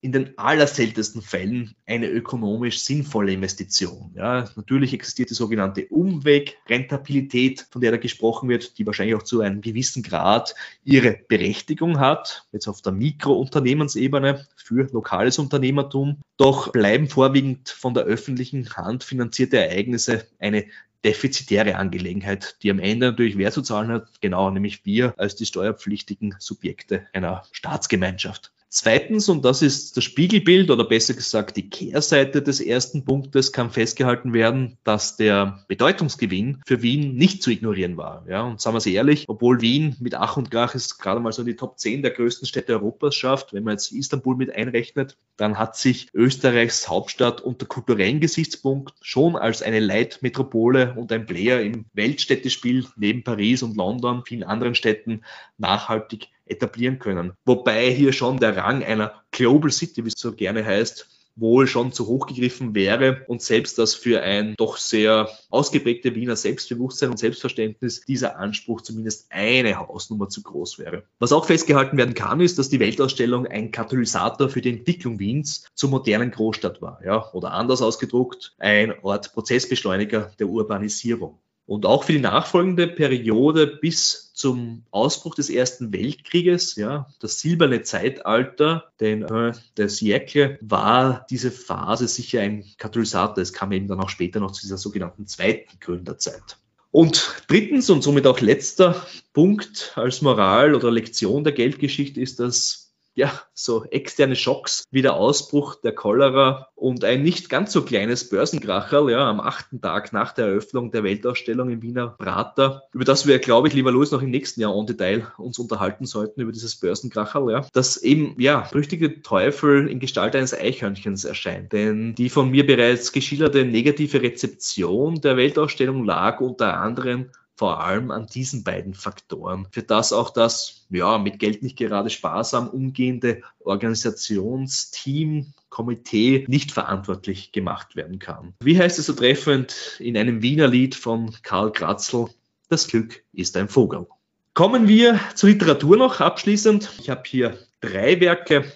in den allerseltensten Fällen eine ökonomisch sinnvolle Investition. Ja, natürlich existiert die sogenannte Umwegrentabilität, von der da gesprochen wird, die wahrscheinlich auch zu einem gewissen Grad ihre Berechtigung hat, jetzt auf der Mikrounternehmensebene für lokales Unternehmertum. Doch bleiben vorwiegend von der öffentlichen Hand finanzierte Ereignisse eine defizitäre Angelegenheit, die am Ende natürlich wer zu zahlen hat, genau, nämlich wir als die steuerpflichtigen Subjekte einer Staatsgemeinschaft. Zweitens, und das ist das Spiegelbild oder besser gesagt die Kehrseite des ersten Punktes, kann festgehalten werden, dass der Bedeutungsgewinn für Wien nicht zu ignorieren war. Ja, und sagen wir es ehrlich, obwohl Wien mit Ach und Krach es gerade mal so in die Top 10 der größten Städte Europas schafft, wenn man jetzt Istanbul mit einrechnet, dann hat sich Österreichs Hauptstadt unter kulturellen Gesichtspunkt schon als eine Leitmetropole und ein Player im Weltstädtespiel neben Paris und London, vielen anderen Städten nachhaltig etablieren können. Wobei hier schon der Rang einer Global City, wie es so gerne heißt, wohl schon zu hoch gegriffen wäre und selbst das für ein doch sehr ausgeprägte Wiener Selbstbewusstsein und Selbstverständnis dieser Anspruch zumindest eine Hausnummer zu groß wäre. Was auch festgehalten werden kann, ist, dass die Weltausstellung ein Katalysator für die Entwicklung Wiens zur modernen Großstadt war, ja, oder anders ausgedruckt, ein Ort Prozessbeschleuniger der Urbanisierung. Und auch für die nachfolgende Periode bis zum Ausbruch des Ersten Weltkrieges, ja, das silberne Zeitalter, den äh, der Siècle, war diese Phase sicher ein Katalysator. Es kam eben dann auch später noch zu dieser sogenannten zweiten Gründerzeit. Und drittens und somit auch letzter Punkt als Moral oder Lektion der Geldgeschichte ist, dass ja, so externe Schocks wie der Ausbruch der Cholera und ein nicht ganz so kleines Börsenkracherl, ja, am achten Tag nach der Eröffnung der Weltausstellung im Wiener Prater, über das wir, glaube ich, lieber Louis, noch im nächsten Jahr en Detail uns unterhalten sollten, über dieses Börsenkracherl, ja, das eben, ja, rüchtige Teufel in Gestalt eines Eichhörnchens erscheint. Denn die von mir bereits geschilderte negative Rezeption der Weltausstellung lag unter anderem vor allem an diesen beiden Faktoren, für das auch das, ja, mit Geld nicht gerade sparsam umgehende Organisationsteam, Komitee nicht verantwortlich gemacht werden kann. Wie heißt es so treffend in einem Wiener Lied von Karl Kratzl? Das Glück ist ein Vogel. Kommen wir zur Literatur noch abschließend. Ich habe hier drei Werke.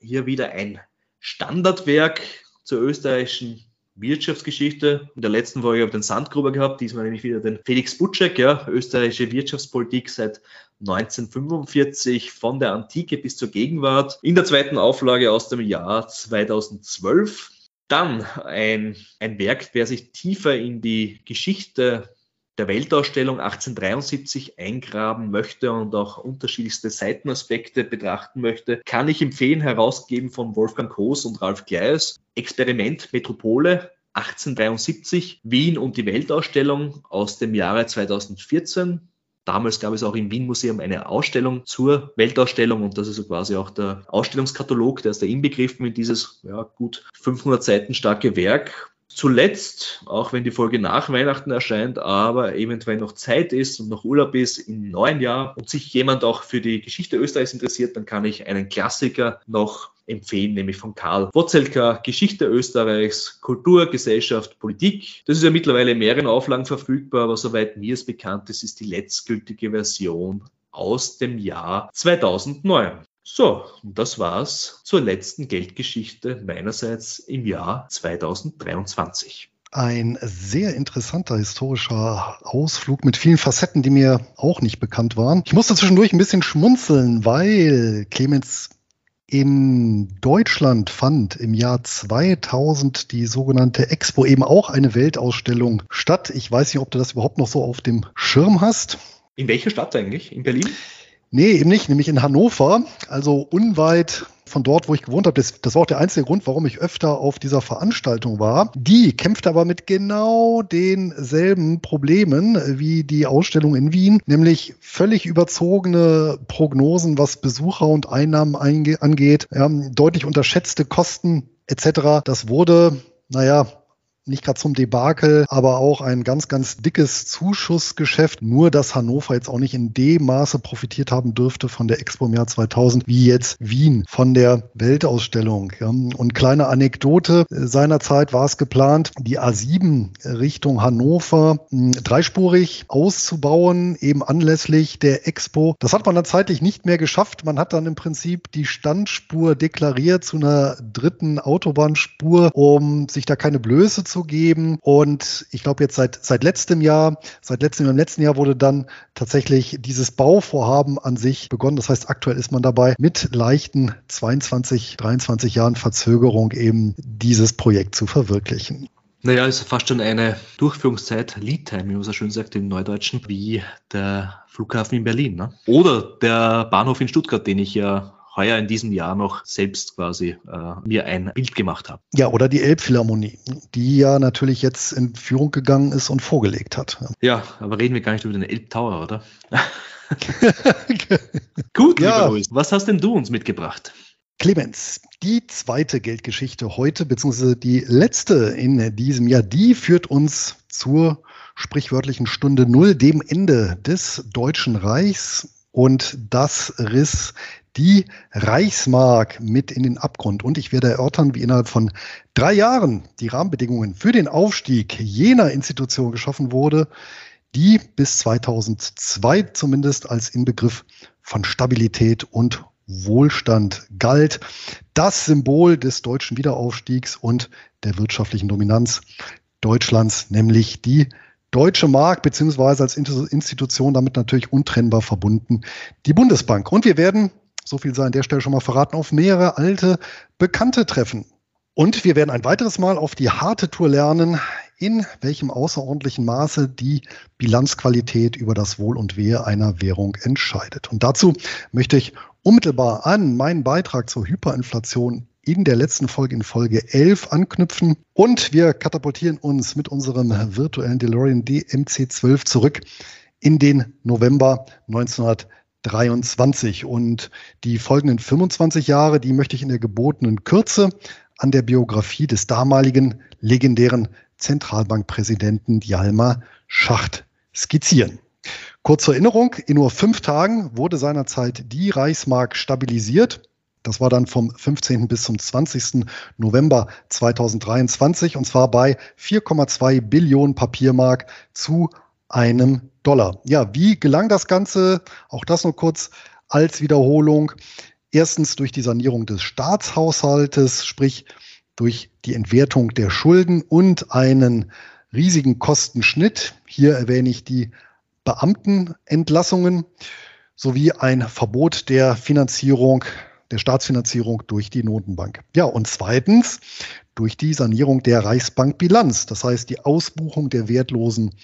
Hier wieder ein Standardwerk zur österreichischen Wirtschaftsgeschichte. In der letzten Folge habe ich den Sandgruber gehabt, diesmal nämlich wieder den Felix Butschek, ja, österreichische Wirtschaftspolitik seit 1945 von der Antike bis zur Gegenwart. In der zweiten Auflage aus dem Jahr 2012. Dann ein, ein Werk, wer sich tiefer in die Geschichte der Weltausstellung 1873 eingraben möchte und auch unterschiedlichste Seitenaspekte betrachten möchte, kann ich empfehlen, herausgegeben von Wolfgang Koos und Ralf Gleis, Experiment Metropole 1873, Wien und die Weltausstellung aus dem Jahre 2014. Damals gab es auch im Wien Museum eine Ausstellung zur Weltausstellung und das ist so quasi auch der Ausstellungskatalog, der ist da inbegriffen in dieses ja, gut 500 Seiten starke Werk zuletzt, auch wenn die Folge nach Weihnachten erscheint, aber eventuell noch Zeit ist und noch Urlaub ist im neuen Jahr und sich jemand auch für die Geschichte Österreichs interessiert, dann kann ich einen Klassiker noch empfehlen, nämlich von Karl Wotzelka, Geschichte Österreichs, Kultur, Gesellschaft, Politik. Das ist ja mittlerweile in mehreren Auflagen verfügbar, aber soweit mir es bekannt ist, ist die letztgültige Version aus dem Jahr 2009. So, und das war's zur letzten Geldgeschichte meinerseits im Jahr 2023. Ein sehr interessanter historischer Ausflug mit vielen Facetten, die mir auch nicht bekannt waren. Ich musste zwischendurch ein bisschen schmunzeln, weil Clemens in Deutschland fand im Jahr 2000 die sogenannte Expo eben auch eine Weltausstellung statt. Ich weiß nicht, ob du das überhaupt noch so auf dem Schirm hast. In welcher Stadt eigentlich? In Berlin? Nee, eben nicht, nämlich in Hannover, also unweit von dort, wo ich gewohnt habe. Das, das war auch der einzige Grund, warum ich öfter auf dieser Veranstaltung war. Die kämpft aber mit genau denselben Problemen wie die Ausstellung in Wien, nämlich völlig überzogene Prognosen, was Besucher und Einnahmen angeht, ja, deutlich unterschätzte Kosten etc. Das wurde, naja, nicht gerade zum Debakel, aber auch ein ganz, ganz dickes Zuschussgeschäft. Nur, dass Hannover jetzt auch nicht in dem Maße profitiert haben dürfte von der Expo im Jahr 2000, wie jetzt Wien von der Weltausstellung. Und kleine Anekdote, seinerzeit war es geplant, die A7 Richtung Hannover hm, dreispurig auszubauen, eben anlässlich der Expo. Das hat man dann zeitlich nicht mehr geschafft. Man hat dann im Prinzip die Standspur deklariert zu einer dritten Autobahnspur, um sich da keine Blöße zu geben. Und ich glaube jetzt seit, seit letztem Jahr, seit letztem, im letzten Jahr wurde dann tatsächlich dieses Bauvorhaben an sich begonnen. Das heißt, aktuell ist man dabei, mit leichten 22, 23 Jahren Verzögerung eben dieses Projekt zu verwirklichen. Naja, ist fast schon eine Durchführungszeit, Lead-Time, wie man so schön sagt im Neudeutschen, wie der Flughafen in Berlin. Ne? Oder der Bahnhof in Stuttgart, den ich ja heuer in diesem Jahr noch selbst quasi äh, mir ein Bild gemacht habe. Ja, oder die Elbphilharmonie, die ja natürlich jetzt in Führung gegangen ist und vorgelegt hat. Ja, aber reden wir gar nicht über den Elbtower, oder? Gut, ja. lieber Luis, was hast denn du uns mitgebracht? Clemens, die zweite Geldgeschichte heute, beziehungsweise die letzte in diesem Jahr, die führt uns zur sprichwörtlichen Stunde Null, dem Ende des Deutschen Reichs. Und das riss die Reichsmark mit in den Abgrund. Und ich werde erörtern, wie innerhalb von drei Jahren die Rahmenbedingungen für den Aufstieg jener Institution geschaffen wurde, die bis 2002 zumindest als Inbegriff von Stabilität und Wohlstand galt. Das Symbol des deutschen Wiederaufstiegs und der wirtschaftlichen Dominanz Deutschlands, nämlich die Deutsche Mark, beziehungsweise als Institution damit natürlich untrennbar verbunden, die Bundesbank. Und wir werden so viel sei an der Stelle schon mal verraten, auf mehrere alte Bekannte treffen. Und wir werden ein weiteres Mal auf die harte Tour lernen, in welchem außerordentlichen Maße die Bilanzqualität über das Wohl und Wehe einer Währung entscheidet. Und dazu möchte ich unmittelbar an meinen Beitrag zur Hyperinflation in der letzten Folge in Folge 11 anknüpfen. Und wir katapultieren uns mit unserem virtuellen DeLorean DMC12 zurück in den November 1900. 23. Und die folgenden 25 Jahre, die möchte ich in der gebotenen Kürze an der Biografie des damaligen legendären Zentralbankpräsidenten Jalmar Schacht skizzieren. Kurz zur Erinnerung, in nur fünf Tagen wurde seinerzeit die Reichsmark stabilisiert. Das war dann vom 15. bis zum 20. November 2023 und zwar bei 4,2 Billionen Papiermark zu einem Dollar. Ja, wie gelang das Ganze? Auch das nur kurz als Wiederholung. Erstens durch die Sanierung des Staatshaushaltes, sprich durch die Entwertung der Schulden und einen riesigen Kostenschnitt. Hier erwähne ich die Beamtenentlassungen sowie ein Verbot der Finanzierung, der Staatsfinanzierung durch die Notenbank. Ja, und zweitens durch die Sanierung der Reichsbankbilanz, das heißt die Ausbuchung der wertlosen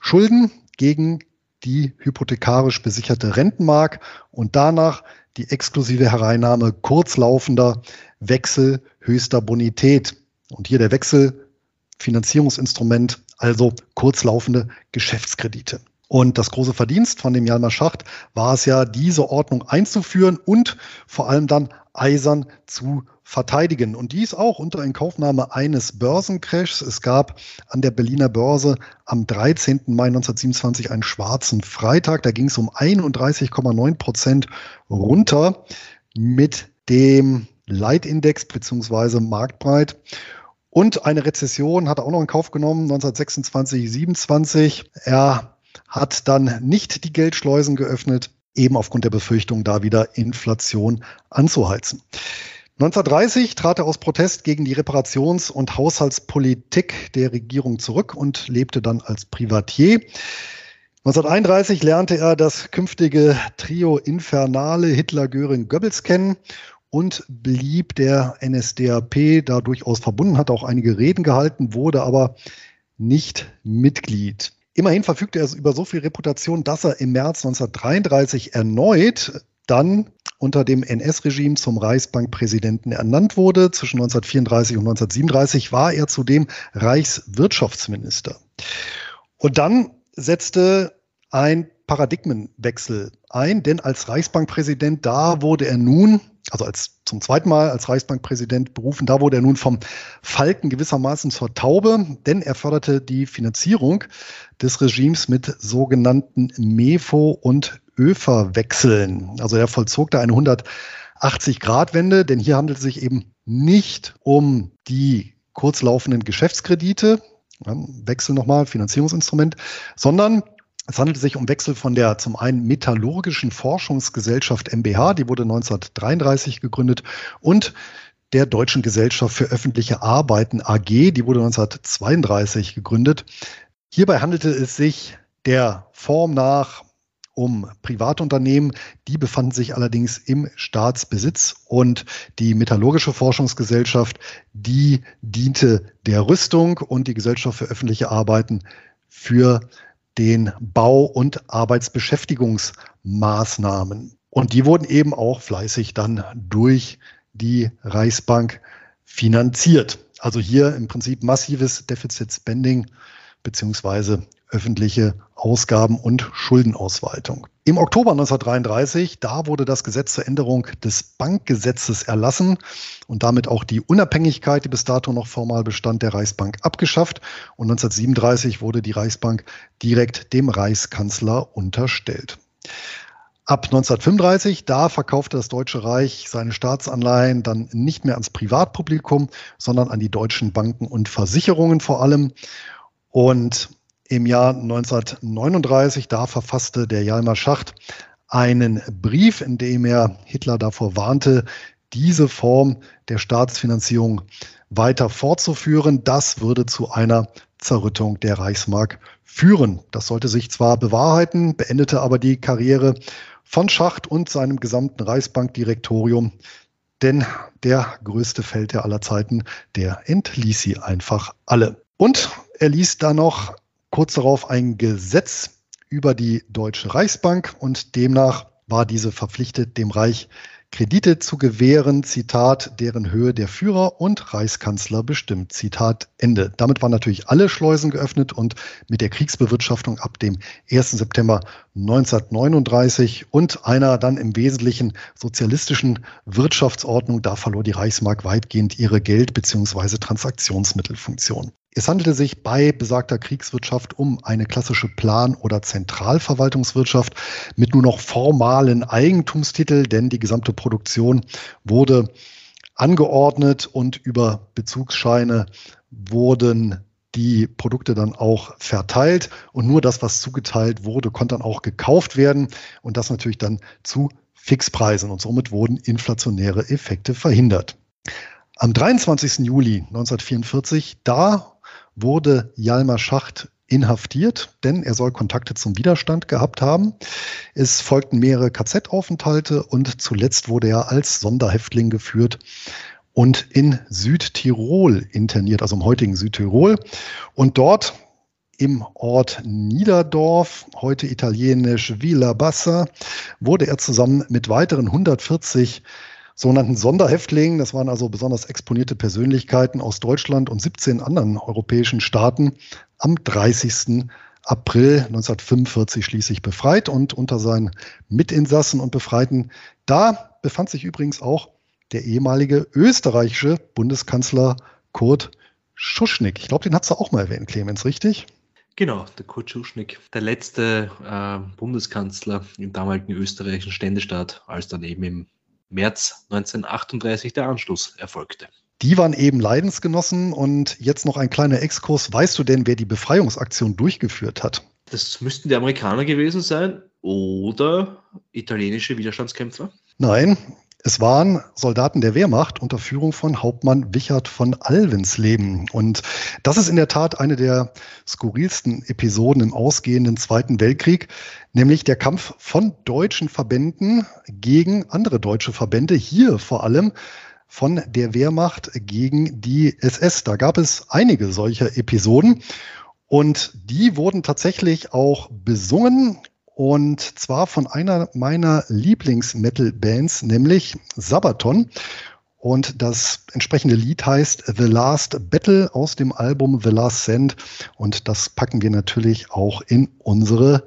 Schulden gegen die hypothekarisch besicherte Rentenmark und danach die exklusive Hereinnahme kurzlaufender Wechsel höchster Bonität. Und hier der Wechselfinanzierungsinstrument, also kurzlaufende Geschäftskredite. Und das große Verdienst von dem Jalmar Schacht war es ja, diese Ordnung einzuführen und vor allem dann eisern zu verteidigen. Und dies auch unter Inkaufnahme eines Börsencrashs. Es gab an der Berliner Börse am 13. Mai 1927 einen schwarzen Freitag. Da ging es um 31,9 Prozent runter mit dem Leitindex beziehungsweise Marktbreit. Und eine Rezession hat er auch noch in Kauf genommen, 1926, 27. Er hat dann nicht die Geldschleusen geöffnet, eben aufgrund der Befürchtung, da wieder Inflation anzuheizen. 1930 trat er aus Protest gegen die Reparations- und Haushaltspolitik der Regierung zurück und lebte dann als Privatier. 1931 lernte er das künftige Trio Infernale Hitler, Göring, Goebbels kennen und blieb der NSDAP da durchaus verbunden, hat auch einige Reden gehalten, wurde aber nicht Mitglied. Immerhin verfügte er über so viel Reputation, dass er im März 1933 erneut dann unter dem NS-Regime zum Reichsbankpräsidenten ernannt wurde. Zwischen 1934 und 1937 war er zudem Reichswirtschaftsminister. Und dann setzte ein Paradigmenwechsel ein, denn als Reichsbankpräsident, da wurde er nun, also als zum zweiten Mal als Reichsbankpräsident berufen, da wurde er nun vom Falken gewissermaßen zur Taube, denn er förderte die Finanzierung des Regimes mit sogenannten MEFO und ÖFA-Wechseln. Also er vollzog da eine 180-Grad-Wende, denn hier handelt es sich eben nicht um die kurzlaufenden Geschäftskredite, Wechsel nochmal, Finanzierungsinstrument, sondern es handelt sich um Wechsel von der zum einen Metallurgischen Forschungsgesellschaft MBH, die wurde 1933 gegründet, und der Deutschen Gesellschaft für öffentliche Arbeiten AG, die wurde 1932 gegründet. Hierbei handelte es sich der Form nach um Privatunternehmen. Die befanden sich allerdings im Staatsbesitz und die Metallurgische Forschungsgesellschaft, die diente der Rüstung und die Gesellschaft für öffentliche Arbeiten für den Bau- und Arbeitsbeschäftigungsmaßnahmen. Und die wurden eben auch fleißig dann durch die Reichsbank finanziert. Also hier im Prinzip massives Deficit Spending beziehungsweise öffentliche Ausgaben und Schuldenausweitung. Im Oktober 1933, da wurde das Gesetz zur Änderung des Bankgesetzes erlassen und damit auch die Unabhängigkeit, die bis dato noch formal bestand, der Reichsbank abgeschafft. Und 1937 wurde die Reichsbank direkt dem Reichskanzler unterstellt. Ab 1935, da verkaufte das Deutsche Reich seine Staatsanleihen dann nicht mehr ans Privatpublikum, sondern an die deutschen Banken und Versicherungen vor allem. Und im Jahr 1939, da verfasste der Jalmar Schacht einen Brief, in dem er Hitler davor warnte, diese Form der Staatsfinanzierung weiter fortzuführen. Das würde zu einer Zerrüttung der Reichsmark führen. Das sollte sich zwar bewahrheiten, beendete aber die Karriere von Schacht und seinem gesamten Reichsbankdirektorium, denn der größte Feldherr aller Zeiten, der entließ sie einfach alle. Und er ließ da noch kurz darauf ein Gesetz über die Deutsche Reichsbank und demnach war diese verpflichtet, dem Reich Kredite zu gewähren, Zitat, deren Höhe der Führer und Reichskanzler bestimmt, Zitat Ende. Damit waren natürlich alle Schleusen geöffnet und mit der Kriegsbewirtschaftung ab dem 1. September 1939 und einer dann im Wesentlichen sozialistischen Wirtschaftsordnung, da verlor die Reichsmark weitgehend ihre Geld- bzw. Transaktionsmittelfunktion. Es handelte sich bei besagter Kriegswirtschaft um eine klassische Plan- oder Zentralverwaltungswirtschaft mit nur noch formalen Eigentumstitel, denn die gesamte Produktion wurde angeordnet und über Bezugsscheine wurden die Produkte dann auch verteilt und nur das, was zugeteilt wurde, konnte dann auch gekauft werden und das natürlich dann zu Fixpreisen und somit wurden inflationäre Effekte verhindert. Am 23. Juli 1944, da wurde Jalmar Schacht inhaftiert, denn er soll Kontakte zum Widerstand gehabt haben. Es folgten mehrere KZ-Aufenthalte und zuletzt wurde er als Sonderhäftling geführt und in Südtirol interniert, also im heutigen Südtirol. Und dort im Ort Niederdorf, heute italienisch Villa Bassa, wurde er zusammen mit weiteren 140 sogenannten Sonderhäftlingen, das waren also besonders exponierte Persönlichkeiten aus Deutschland und 17 anderen europäischen Staaten, am 30. April 1945 schließlich befreit und unter seinen Mitinsassen und Befreiten, da befand sich übrigens auch der ehemalige österreichische Bundeskanzler Kurt Schuschnigg. Ich glaube, den hat du auch mal erwähnt, Clemens, richtig? Genau, der Kurt Schuschnigg, der letzte äh, Bundeskanzler im damaligen österreichischen Ständestaat, als dann eben im März 1938 der Anschluss erfolgte. Die waren eben Leidensgenossen und jetzt noch ein kleiner Exkurs. Weißt du denn, wer die Befreiungsaktion durchgeführt hat? Das müssten die Amerikaner gewesen sein oder italienische Widerstandskämpfer? Nein, es waren Soldaten der Wehrmacht unter Führung von Hauptmann Wichert von Alvensleben. Und das ist in der Tat eine der skurrilsten Episoden im ausgehenden Zweiten Weltkrieg, nämlich der Kampf von deutschen Verbänden gegen andere deutsche Verbände, hier vor allem von der Wehrmacht gegen die SS. Da gab es einige solcher Episoden. Und die wurden tatsächlich auch besungen und zwar von einer meiner Lieblings-Metal-Bands, nämlich Sabaton. Und das entsprechende Lied heißt The Last Battle aus dem Album The Last Send. Und das packen wir natürlich auch in unsere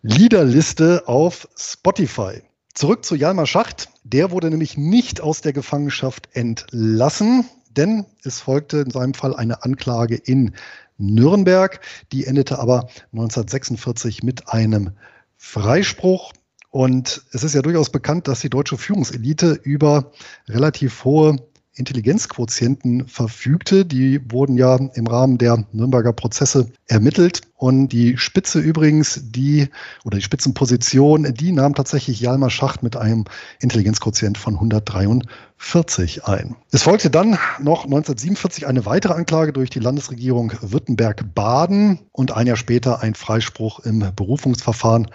Liederliste auf Spotify. Zurück zu Jalmar Schacht. Der wurde nämlich nicht aus der Gefangenschaft entlassen, denn es folgte in seinem Fall eine Anklage in Nürnberg. Die endete aber 1946 mit einem Freispruch. Und es ist ja durchaus bekannt, dass die deutsche Führungselite über relativ hohe Intelligenzquotienten verfügte. Die wurden ja im Rahmen der Nürnberger Prozesse ermittelt. Und die Spitze übrigens, die oder die Spitzenposition, die nahm tatsächlich Jalmar Schacht mit einem Intelligenzquotient von 143 ein. Es folgte dann noch 1947 eine weitere Anklage durch die Landesregierung Württemberg-Baden und ein Jahr später ein Freispruch im Berufungsverfahren.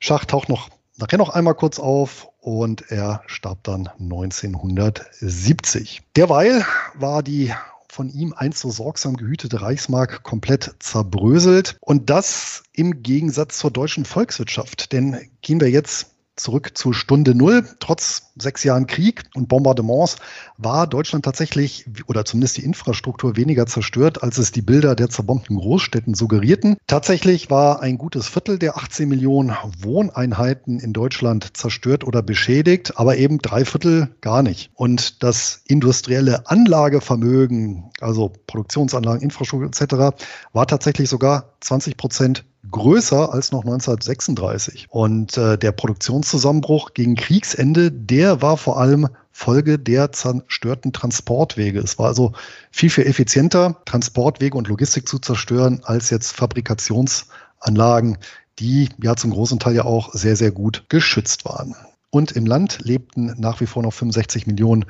Schacht taucht noch nachher noch einmal kurz auf und er starb dann 1970. Derweil war die von ihm einst so sorgsam gehütete Reichsmark komplett zerbröselt und das im Gegensatz zur deutschen Volkswirtschaft. Denn gehen wir jetzt zurück zur Stunde Null. Trotz sechs Jahren Krieg und Bombardements war Deutschland tatsächlich, oder zumindest die Infrastruktur, weniger zerstört, als es die Bilder der zerbombten Großstädten suggerierten. Tatsächlich war ein gutes Viertel der 18 Millionen Wohneinheiten in Deutschland zerstört oder beschädigt, aber eben drei Viertel gar nicht. Und das industrielle Anlagevermögen, also Produktionsanlagen, Infrastruktur etc., war tatsächlich sogar 20 Prozent größer als noch 1936. Und äh, der Produktionszusammenbruch gegen Kriegsende, der war vor allem Folge der zerstörten Transportwege. Es war also viel, viel effizienter, Transportwege und Logistik zu zerstören, als jetzt Fabrikationsanlagen, die ja zum großen Teil ja auch sehr, sehr gut geschützt waren. Und im Land lebten nach wie vor noch 65 Millionen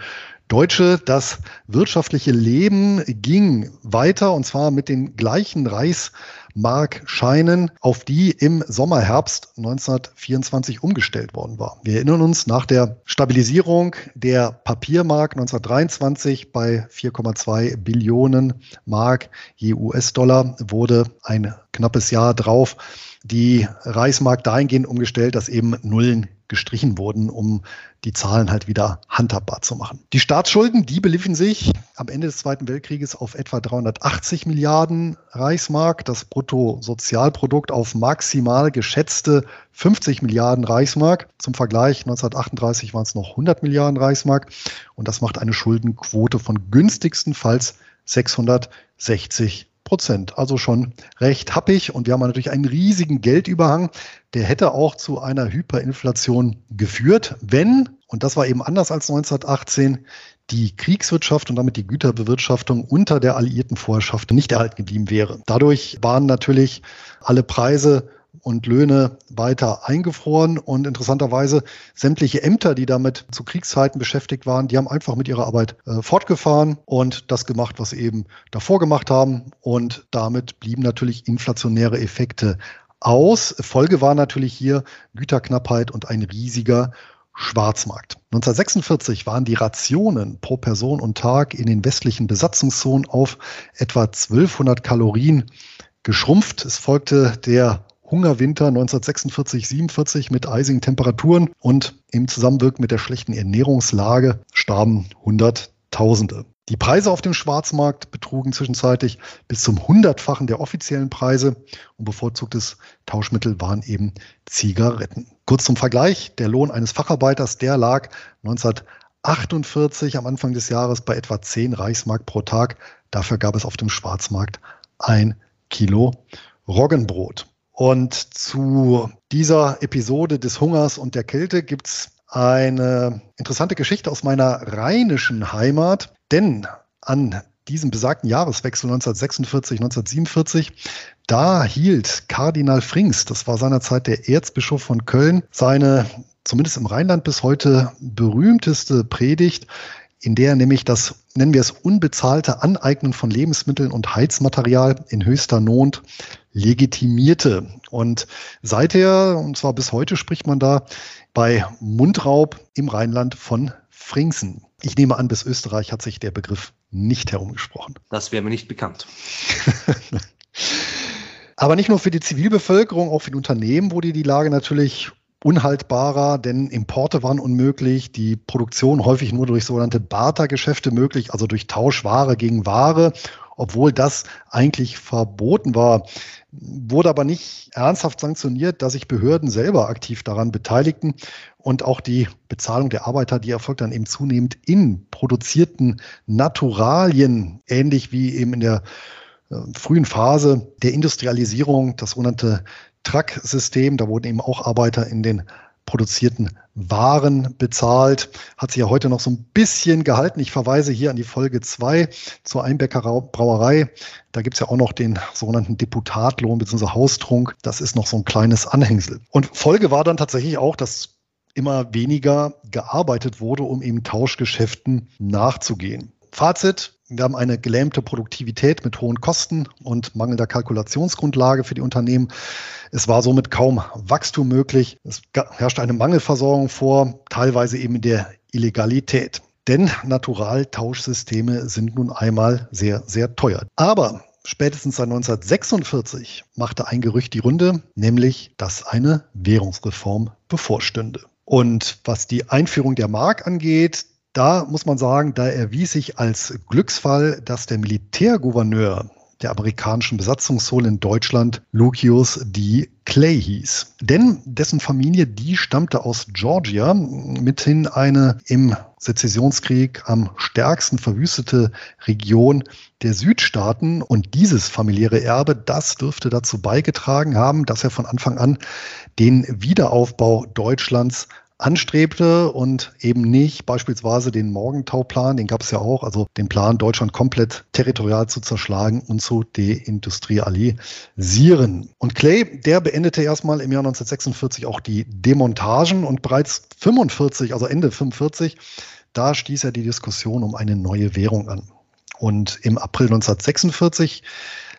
Deutsche. Das wirtschaftliche Leben ging weiter und zwar mit den gleichen Reichsmarkscheinen, auf die im Sommer, Herbst 1924 umgestellt worden war. Wir erinnern uns, nach der Stabilisierung der Papiermark 1923 bei 4,2 Billionen Mark je US-Dollar wurde ein knappes Jahr drauf die Reichsmark dahingehend umgestellt, dass eben Nullen gestrichen wurden, um die Zahlen halt wieder handhabbar zu machen. Die Staatsschulden, die beliefen sich am Ende des Zweiten Weltkrieges auf etwa 380 Milliarden Reichsmark, das Bruttosozialprodukt auf maximal geschätzte 50 Milliarden Reichsmark. Zum Vergleich 1938 waren es noch 100 Milliarden Reichsmark und das macht eine Schuldenquote von günstigstenfalls 660 Prozent. Also schon recht happig. Und wir haben natürlich einen riesigen Geldüberhang. Der hätte auch zu einer Hyperinflation geführt, wenn, und das war eben anders als 1918, die Kriegswirtschaft und damit die Güterbewirtschaftung unter der alliierten Vorherrschaft nicht erhalten geblieben wäre. Dadurch waren natürlich alle Preise und Löhne weiter eingefroren und interessanterweise sämtliche Ämter, die damit zu Kriegszeiten beschäftigt waren, die haben einfach mit ihrer Arbeit äh, fortgefahren und das gemacht, was sie eben davor gemacht haben und damit blieben natürlich inflationäre Effekte aus. Folge war natürlich hier Güterknappheit und ein riesiger Schwarzmarkt. 1946 waren die Rationen pro Person und Tag in den westlichen Besatzungszonen auf etwa 1200 Kalorien geschrumpft. Es folgte der Hungerwinter 1946-47 mit eisigen Temperaturen und im Zusammenwirken mit der schlechten Ernährungslage starben Hunderttausende. Die Preise auf dem Schwarzmarkt betrugen zwischenzeitlich bis zum Hundertfachen der offiziellen Preise und bevorzugtes Tauschmittel waren eben Zigaretten. Kurz zum Vergleich, der Lohn eines Facharbeiters, der lag 1948 am Anfang des Jahres bei etwa 10 Reichsmark pro Tag. Dafür gab es auf dem Schwarzmarkt ein Kilo Roggenbrot. Und zu dieser Episode des Hungers und der Kälte gibt es eine interessante Geschichte aus meiner rheinischen Heimat, denn an diesem besagten Jahreswechsel 1946, 1947, da hielt Kardinal Frings, das war seinerzeit der Erzbischof von Köln, seine zumindest im Rheinland bis heute berühmteste Predigt, in der nämlich das, nennen wir es, unbezahlte Aneignen von Lebensmitteln und Heizmaterial in höchster Not legitimierte. Und seither, und zwar bis heute, spricht man da bei Mundraub im Rheinland von Fringsen. Ich nehme an, bis Österreich hat sich der Begriff nicht herumgesprochen. Das wäre mir nicht bekannt. Aber nicht nur für die Zivilbevölkerung, auch für die Unternehmen wurde die Lage natürlich unhaltbarer, denn Importe waren unmöglich, die Produktion häufig nur durch sogenannte Bartergeschäfte möglich, also durch Tauschware gegen Ware, obwohl das eigentlich verboten war wurde aber nicht ernsthaft sanktioniert, dass sich Behörden selber aktiv daran beteiligten und auch die Bezahlung der Arbeiter, die erfolgt dann eben zunehmend in produzierten Naturalien, ähnlich wie eben in der äh, frühen Phase der Industrialisierung, das sogenannte Truck-System. Da wurden eben auch Arbeiter in den produzierten Waren bezahlt. Hat sich ja heute noch so ein bisschen gehalten. Ich verweise hier an die Folge 2 zur Einbecker Brauerei. Da gibt es ja auch noch den sogenannten Deputatlohn bzw. Haustrunk. Das ist noch so ein kleines Anhängsel. Und Folge war dann tatsächlich auch, dass immer weniger gearbeitet wurde, um eben Tauschgeschäften nachzugehen. Fazit, wir haben eine gelähmte Produktivität mit hohen Kosten und mangelnder Kalkulationsgrundlage für die Unternehmen. Es war somit kaum Wachstum möglich. Es herrschte eine Mangelversorgung vor, teilweise eben der Illegalität. Denn Naturaltauschsysteme sind nun einmal sehr, sehr teuer. Aber spätestens seit 1946 machte ein Gerücht die Runde, nämlich, dass eine Währungsreform bevorstünde. Und was die Einführung der Mark angeht, da muss man sagen, da erwies sich als Glücksfall, dass der Militärgouverneur der amerikanischen Besatzungszone in Deutschland Lucius D. Clay hieß. Denn dessen Familie, die stammte aus Georgia, mithin eine im Sezessionskrieg am stärksten verwüstete Region der Südstaaten. Und dieses familiäre Erbe, das dürfte dazu beigetragen haben, dass er von Anfang an den Wiederaufbau Deutschlands anstrebte und eben nicht beispielsweise den Morgentauplan, den gab es ja auch, also den Plan, Deutschland komplett territorial zu zerschlagen und zu deindustrialisieren. Und Clay, der beendete erstmal im Jahr 1946 auch die Demontagen und bereits 45, also Ende 45, da stieß er die Diskussion um eine neue Währung an. Und im April 1946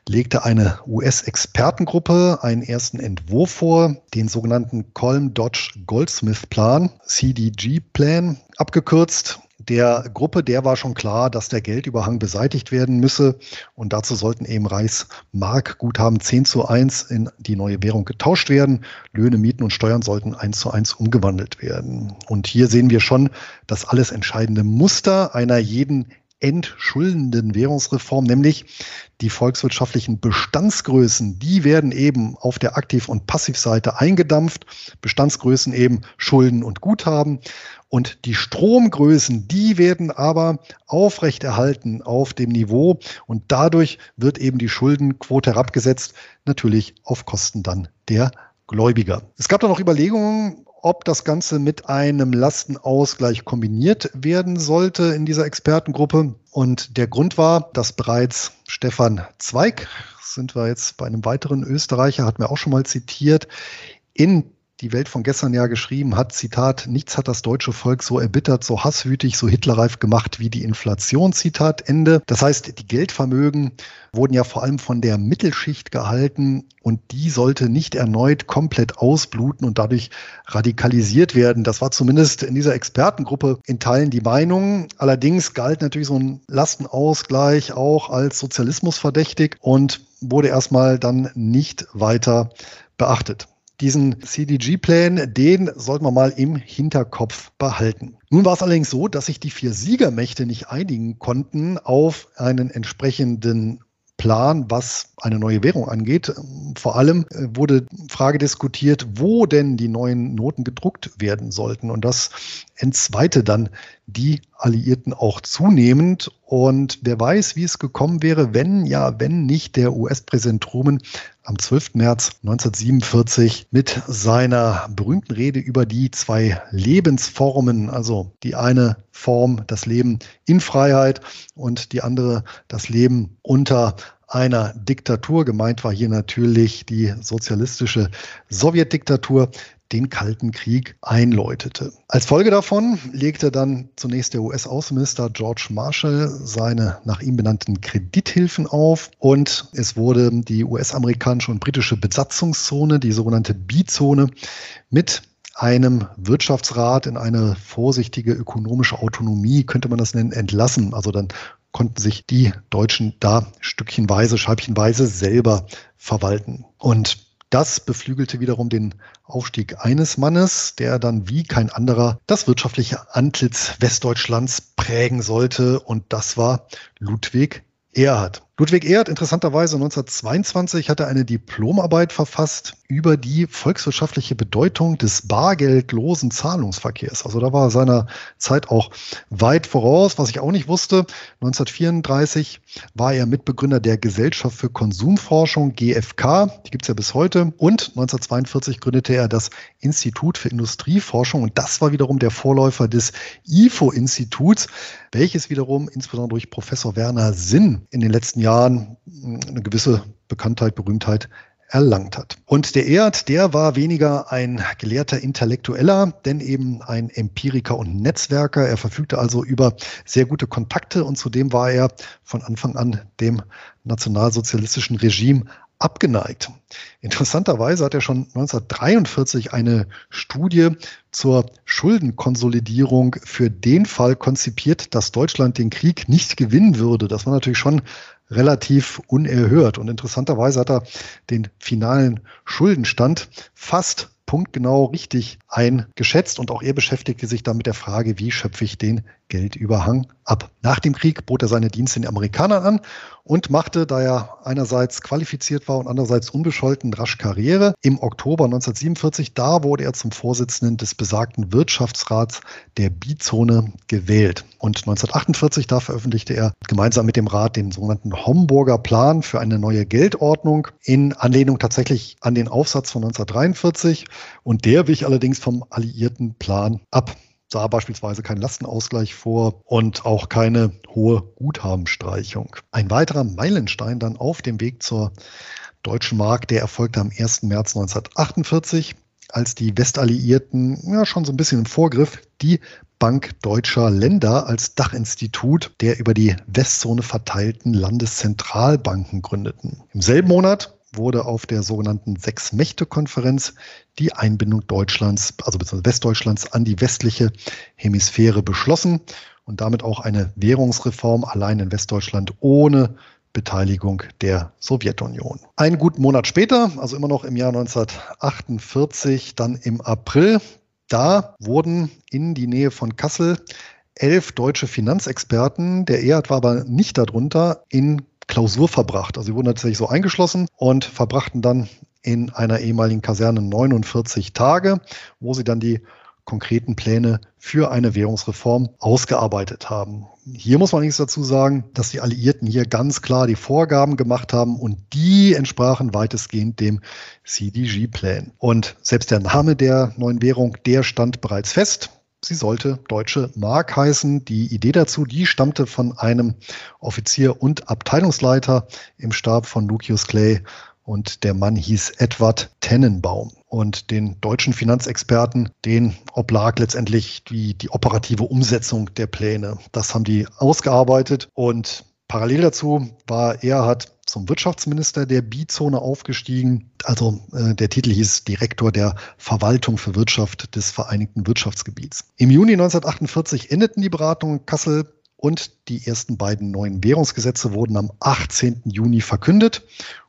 legte eine US-Expertengruppe einen ersten Entwurf vor, den sogenannten Colm-Dodge-Goldsmith-Plan, CDG-Plan abgekürzt. Der Gruppe, der war schon klar, dass der Geldüberhang beseitigt werden müsse. Und dazu sollten eben Reichsmarkguthaben 10 zu 1 in die neue Währung getauscht werden. Löhne, Mieten und Steuern sollten 1 zu 1 umgewandelt werden. Und hier sehen wir schon das alles entscheidende Muster einer jeden entschuldenden Währungsreform, nämlich die volkswirtschaftlichen Bestandsgrößen, die werden eben auf der Aktiv- und Passivseite eingedampft. Bestandsgrößen eben Schulden und Guthaben. Und die Stromgrößen, die werden aber aufrechterhalten auf dem Niveau. Und dadurch wird eben die Schuldenquote herabgesetzt, natürlich auf Kosten dann der Gläubiger. Es gab da noch Überlegungen, ob das Ganze mit einem Lastenausgleich kombiniert werden sollte in dieser Expertengruppe. Und der Grund war, dass bereits Stefan Zweig, sind wir jetzt bei einem weiteren Österreicher, hat mir auch schon mal zitiert, in die Welt von gestern ja geschrieben hat, Zitat, nichts hat das deutsche Volk so erbittert, so hasswütig, so hitlerreif gemacht wie die Inflation, Zitat Ende. Das heißt, die Geldvermögen wurden ja vor allem von der Mittelschicht gehalten und die sollte nicht erneut komplett ausbluten und dadurch radikalisiert werden. Das war zumindest in dieser Expertengruppe in Teilen die Meinung. Allerdings galt natürlich so ein Lastenausgleich auch als Sozialismus verdächtig und wurde erstmal dann nicht weiter beachtet diesen CDG-Plan, den sollten wir mal im Hinterkopf behalten. Nun war es allerdings so, dass sich die vier Siegermächte nicht einigen konnten auf einen entsprechenden Plan, was eine neue Währung angeht. Vor allem äh, wurde Frage diskutiert, wo denn die neuen Noten gedruckt werden sollten. Und das entzweite dann die Alliierten auch zunehmend. Und wer weiß, wie es gekommen wäre, wenn ja, wenn nicht der US-Präsident Truman am 12. März 1947 mit seiner berühmten Rede über die zwei Lebensformen, also die eine Form, das Leben in Freiheit und die andere, das Leben unter einer Diktatur. Gemeint war hier natürlich die sozialistische Sowjetdiktatur den Kalten Krieg einläutete. Als Folge davon legte dann zunächst der US-Außenminister George Marshall seine nach ihm benannten Kredithilfen auf und es wurde die US-amerikanische und britische Besatzungszone, die sogenannte B-Zone, mit einem Wirtschaftsrat in eine vorsichtige ökonomische Autonomie, könnte man das nennen, entlassen. Also dann konnten sich die Deutschen da stückchenweise, scheibchenweise selber verwalten. Und das beflügelte wiederum den Aufstieg eines Mannes, der dann wie kein anderer das wirtschaftliche Antlitz Westdeutschlands prägen sollte. Und das war Ludwig Erhard. Ludwig Erhard, interessanterweise 1922, hat er eine Diplomarbeit verfasst über die volkswirtschaftliche Bedeutung des bargeldlosen Zahlungsverkehrs. Also da war er seiner Zeit auch weit voraus. Was ich auch nicht wusste, 1934 war er Mitbegründer der Gesellschaft für Konsumforschung, GfK, die gibt's ja bis heute. Und 1942 gründete er das Institut für Industrieforschung und das war wiederum der Vorläufer des IFO-Instituts, welches wiederum insbesondere durch Professor Werner Sinn in den letzten Jahren Jahren eine gewisse Bekanntheit, Berühmtheit erlangt hat. Und der Erd, der war weniger ein gelehrter Intellektueller, denn eben ein Empiriker und Netzwerker. Er verfügte also über sehr gute Kontakte und zudem war er von Anfang an dem nationalsozialistischen Regime abgeneigt. Interessanterweise hat er schon 1943 eine Studie zur Schuldenkonsolidierung für den Fall konzipiert, dass Deutschland den Krieg nicht gewinnen würde. Das war natürlich schon relativ unerhört. Und interessanterweise hat er den finalen Schuldenstand fast punktgenau richtig eingeschätzt und auch er beschäftigte sich dann mit der Frage, wie schöpfe ich den Geldüberhang ab. Nach dem Krieg bot er seine Dienste den Amerikanern an und machte, da er einerseits qualifiziert war und andererseits unbescholten, rasch Karriere. Im Oktober 1947, da wurde er zum Vorsitzenden des besagten Wirtschaftsrats der Bizone gewählt. Und 1948, da veröffentlichte er gemeinsam mit dem Rat den sogenannten Homburger Plan für eine neue Geldordnung in Anlehnung tatsächlich an den Aufsatz von 1943. Und der wich allerdings vom alliierten Plan ab sah beispielsweise kein Lastenausgleich vor und auch keine hohe Guthabenstreichung. Ein weiterer Meilenstein dann auf dem Weg zur deutschen Mark, der erfolgte am 1. März 1948, als die Westalliierten ja schon so ein bisschen im Vorgriff die Bank deutscher Länder als Dachinstitut der über die Westzone verteilten Landeszentralbanken gründeten. Im selben Monat wurde auf der sogenannten Sechs-Mächte-Konferenz die Einbindung Deutschlands, also Westdeutschlands an die westliche Hemisphäre beschlossen und damit auch eine Währungsreform allein in Westdeutschland ohne Beteiligung der Sowjetunion. Einen guten Monat später, also immer noch im Jahr 1948, dann im April, da wurden in die Nähe von Kassel elf deutsche Finanzexperten, der EAD war aber nicht darunter, in Klausur verbracht. Also sie wurden tatsächlich so eingeschlossen und verbrachten dann in einer ehemaligen Kaserne 49 Tage, wo sie dann die konkreten Pläne für eine Währungsreform ausgearbeitet haben. Hier muss man nichts dazu sagen, dass die Alliierten hier ganz klar die Vorgaben gemacht haben und die entsprachen weitestgehend dem CDG-Plan. Und selbst der Name der neuen Währung, der stand bereits fest. Sie sollte Deutsche Mark heißen. Die Idee dazu, die stammte von einem Offizier und Abteilungsleiter im Stab von Lucius Clay und der Mann hieß Edward Tennenbaum. Und den deutschen Finanzexperten, den oblag letztendlich die, die operative Umsetzung der Pläne. Das haben die ausgearbeitet und parallel dazu war Erhard zum Wirtschaftsminister der Bizone aufgestiegen. Also äh, der Titel hieß Direktor der Verwaltung für Wirtschaft des Vereinigten Wirtschaftsgebiets. Im Juni 1948 endeten die Beratungen in Kassel und die ersten beiden neuen Währungsgesetze wurden am 18. Juni verkündet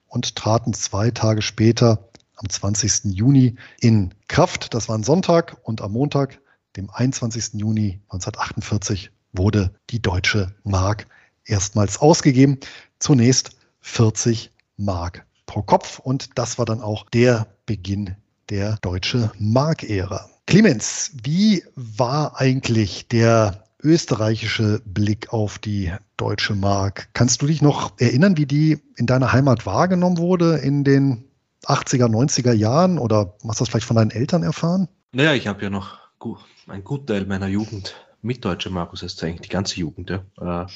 und traten zwei Tage später am 20. Juni in Kraft. Das war ein Sonntag und am Montag, dem 21. Juni 1948, wurde die deutsche Mark erstmals ausgegeben. Zunächst 40 Mark pro Kopf und das war dann auch der Beginn der deutsche Mark-Ära. Clemens, wie war eigentlich der österreichische Blick auf die deutsche Mark. Kannst du dich noch erinnern, wie die in deiner Heimat wahrgenommen wurde in den 80er, 90er Jahren oder hast du das vielleicht von deinen Eltern erfahren? Naja, ich habe ja noch einen guten Teil meiner Jugend mit Deutscher Markus heißt eigentlich die ganze Jugend ja, äh,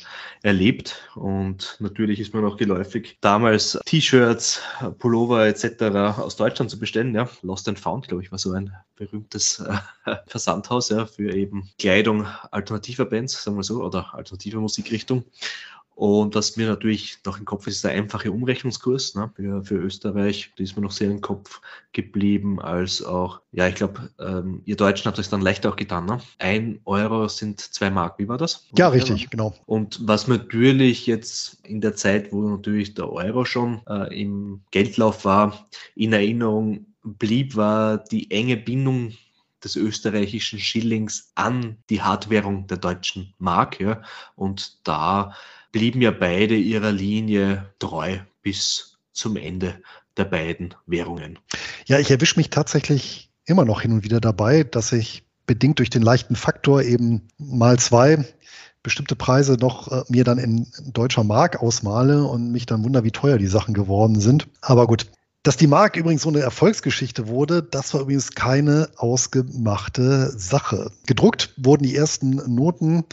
erlebt. Und natürlich ist mir noch geläufig, damals T-Shirts, Pullover etc. aus Deutschland zu bestellen. Ja. Lost and Found, glaube ich, war so ein berühmtes äh, Versandhaus ja, für eben Kleidung alternativer Bands, sagen wir so, oder alternativer Musikrichtung. Und was mir natürlich noch im Kopf ist, ist der einfache Umrechnungskurs ne, für, für Österreich. Die ist mir noch sehr im Kopf geblieben, als auch, ja, ich glaube, ähm, ihr Deutschen habt es dann leicht auch getan. Ne? Ein Euro sind zwei Mark. Wie war das? Ja, richtig, genau. Und was natürlich jetzt in der Zeit, wo natürlich der Euro schon äh, im Geldlauf war, in Erinnerung blieb, war die enge Bindung des österreichischen Schillings an die Hardwährung der deutschen Mark. Ja. Und da blieben ja beide ihrer Linie treu bis zum Ende der beiden Währungen. Ja, ich erwische mich tatsächlich immer noch hin und wieder dabei, dass ich bedingt durch den leichten Faktor eben mal zwei bestimmte Preise noch äh, mir dann in deutscher Mark ausmale und mich dann wunder, wie teuer die Sachen geworden sind. Aber gut, dass die Mark übrigens so eine Erfolgsgeschichte wurde, das war übrigens keine ausgemachte Sache. Gedruckt wurden die ersten Noten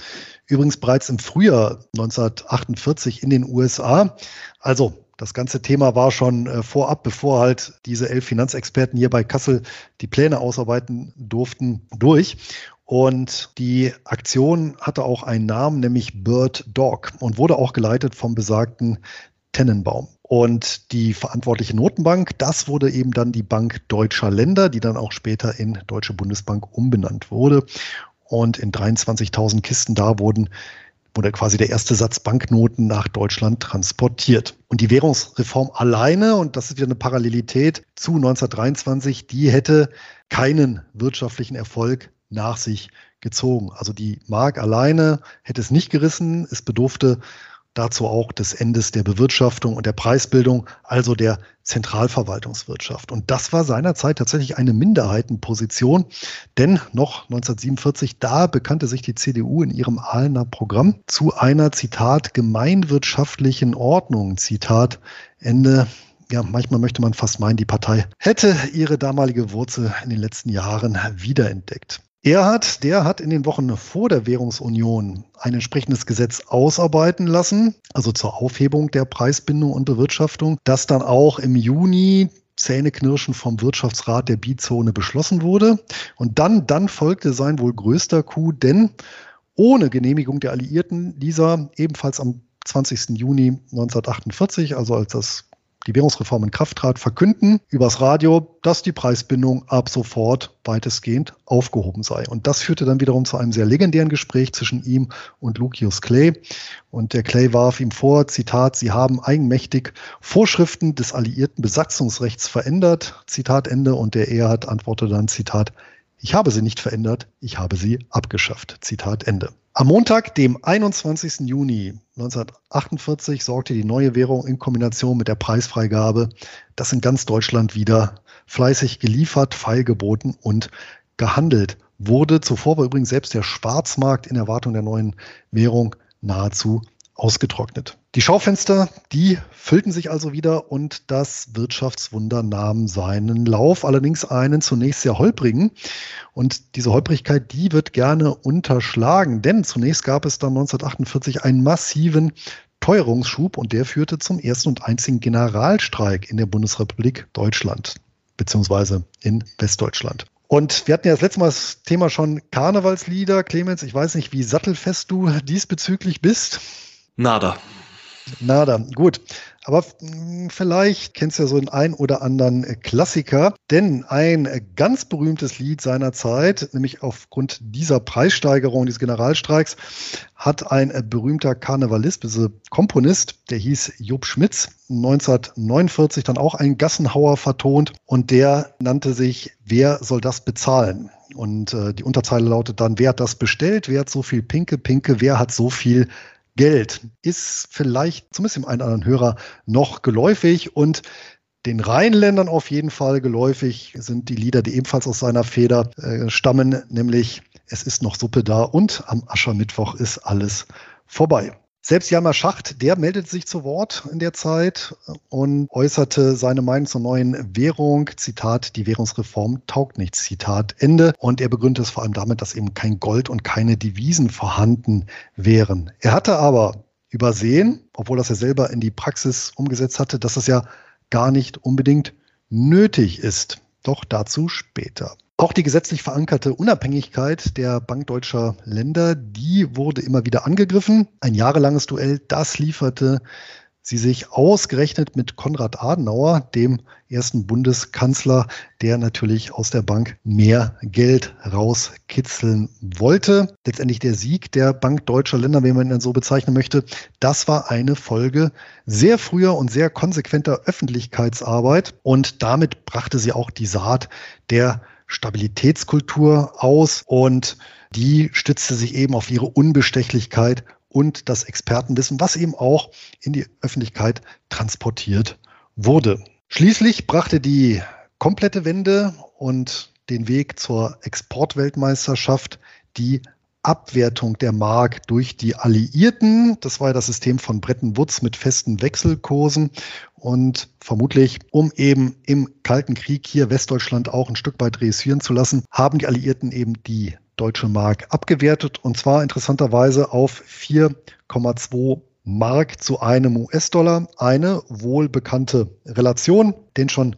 übrigens bereits im Frühjahr 1948 in den USA. Also das ganze Thema war schon äh, vorab, bevor halt diese elf Finanzexperten hier bei Kassel die Pläne ausarbeiten durften, durch. Und die Aktion hatte auch einen Namen, nämlich Bird Dog und wurde auch geleitet vom besagten Tennenbaum. Und die verantwortliche Notenbank, das wurde eben dann die Bank Deutscher Länder, die dann auch später in Deutsche Bundesbank umbenannt wurde. Und in 23.000 Kisten da wurden wurde quasi der erste Satz Banknoten nach Deutschland transportiert. Und die Währungsreform alleine, und das ist wieder eine Parallelität zu 1923, die hätte keinen wirtschaftlichen Erfolg nach sich gezogen. Also die Mark alleine hätte es nicht gerissen. Es bedurfte dazu auch des Endes der Bewirtschaftung und der Preisbildung, also der Zentralverwaltungswirtschaft. Und das war seinerzeit tatsächlich eine Minderheitenposition, denn noch 1947, da bekannte sich die CDU in ihrem Ahlener Programm zu einer, Zitat, gemeinwirtschaftlichen Ordnung, Zitat, Ende ja, manchmal möchte man fast meinen, die Partei hätte ihre damalige Wurzel in den letzten Jahren wiederentdeckt. Erhard, der hat in den Wochen vor der Währungsunion ein entsprechendes Gesetz ausarbeiten lassen, also zur Aufhebung der Preisbindung und Bewirtschaftung, das dann auch im Juni Zähneknirschen vom Wirtschaftsrat der Bizone beschlossen wurde. Und dann, dann folgte sein wohl größter Coup, denn ohne Genehmigung der Alliierten dieser ebenfalls am 20. Juni 1948, also als das die Währungsreform in Kraft trat, verkünden übers Radio, dass die Preisbindung ab sofort weitestgehend aufgehoben sei. Und das führte dann wiederum zu einem sehr legendären Gespräch zwischen ihm und Lucius Clay. Und der Clay warf ihm vor, Zitat, Sie haben eigenmächtig Vorschriften des alliierten Besatzungsrechts verändert, Zitat Ende. Und der Erhard antwortete dann, Zitat, ich habe sie nicht verändert, ich habe sie abgeschafft. Zitat Ende. Am Montag, dem 21. Juni 1948, sorgte die neue Währung in Kombination mit der Preisfreigabe, dass in ganz Deutschland wieder fleißig geliefert, feilgeboten und gehandelt wurde. Zuvor war übrigens selbst der Schwarzmarkt in Erwartung der neuen Währung nahezu ausgetrocknet. Die Schaufenster, die füllten sich also wieder und das Wirtschaftswunder nahm seinen Lauf, allerdings einen zunächst sehr holprigen. Und diese Holprigkeit, die wird gerne unterschlagen, denn zunächst gab es dann 1948 einen massiven Teuerungsschub und der führte zum ersten und einzigen Generalstreik in der Bundesrepublik Deutschland beziehungsweise in Westdeutschland. Und wir hatten ja das letzte Mal das Thema schon Karnevalslieder. Clemens, ich weiß nicht, wie sattelfest du diesbezüglich bist. Nada. Nada, gut. Aber hm, vielleicht kennst du ja so einen ein oder anderen Klassiker, denn ein ganz berühmtes Lied seiner Zeit, nämlich aufgrund dieser Preissteigerung des Generalstreiks, hat ein berühmter Karnevalist, also Komponist, der hieß Job Schmitz, 1949 dann auch ein Gassenhauer vertont und der nannte sich Wer soll das bezahlen? Und äh, die Unterzeile lautet dann, wer hat das bestellt? Wer hat so viel Pinke, Pinke? Wer hat so viel Geld ist vielleicht zumindest dem einen oder anderen Hörer noch geläufig und den Rheinländern auf jeden Fall geläufig sind die Lieder, die ebenfalls aus seiner Feder äh, stammen, nämlich Es ist noch Suppe da und am Aschermittwoch ist alles vorbei. Selbst Jalmar Schacht, der meldet sich zu Wort in der Zeit und äußerte seine Meinung zur neuen Währung. Zitat, die Währungsreform taugt nichts. Zitat Ende. Und er begründet es vor allem damit, dass eben kein Gold und keine Devisen vorhanden wären. Er hatte aber übersehen, obwohl das er selber in die Praxis umgesetzt hatte, dass es ja gar nicht unbedingt nötig ist. Doch dazu später. Auch die gesetzlich verankerte Unabhängigkeit der bankdeutscher Länder, die wurde immer wieder angegriffen. Ein jahrelanges Duell, das lieferte sie sich ausgerechnet mit Konrad Adenauer, dem ersten Bundeskanzler, der natürlich aus der Bank mehr Geld rauskitzeln wollte. Letztendlich der Sieg der Bank deutscher Länder, wenn man ihn so bezeichnen möchte, das war eine Folge sehr früher und sehr konsequenter Öffentlichkeitsarbeit und damit brachte sie auch die Saat der Stabilitätskultur aus und die stützte sich eben auf ihre Unbestechlichkeit und das Expertenwissen, was eben auch in die Öffentlichkeit transportiert wurde. Schließlich brachte die komplette Wende und den Weg zur Exportweltmeisterschaft die Abwertung der Mark durch die Alliierten. Das war ja das System von Bretton Woods mit festen Wechselkursen. Und vermutlich, um eben im Kalten Krieg hier Westdeutschland auch ein Stück weit reüssieren zu lassen, haben die Alliierten eben die deutsche Mark abgewertet. Und zwar interessanterweise auf 4,2 Mark zu einem US-Dollar. Eine wohlbekannte Relation, den schon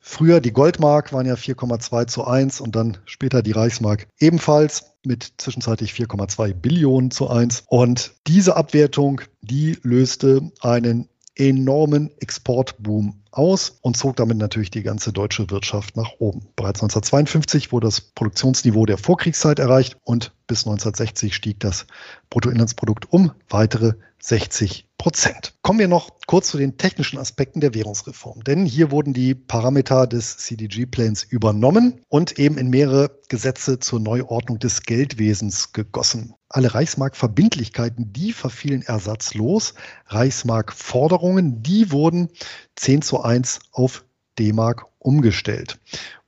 Früher die Goldmark waren ja 4,2 zu 1 und dann später die Reichsmark ebenfalls mit zwischenzeitlich 4,2 Billionen zu 1. Und diese Abwertung, die löste einen enormen Exportboom aus und zog damit natürlich die ganze deutsche Wirtschaft nach oben. Bereits 1952 wurde das Produktionsniveau der Vorkriegszeit erreicht und bis 1960 stieg das Bruttoinlandsprodukt um weitere 60 Prozent. Kommen wir noch kurz zu den technischen Aspekten der Währungsreform. Denn hier wurden die Parameter des CDG-Plans übernommen und eben in mehrere Gesetze zur Neuordnung des Geldwesens gegossen. Alle Reichsmark-Verbindlichkeiten, die verfielen ersatzlos. Reichsmark-Forderungen, die wurden 10 zu 1 auf D-Mark umgestellt.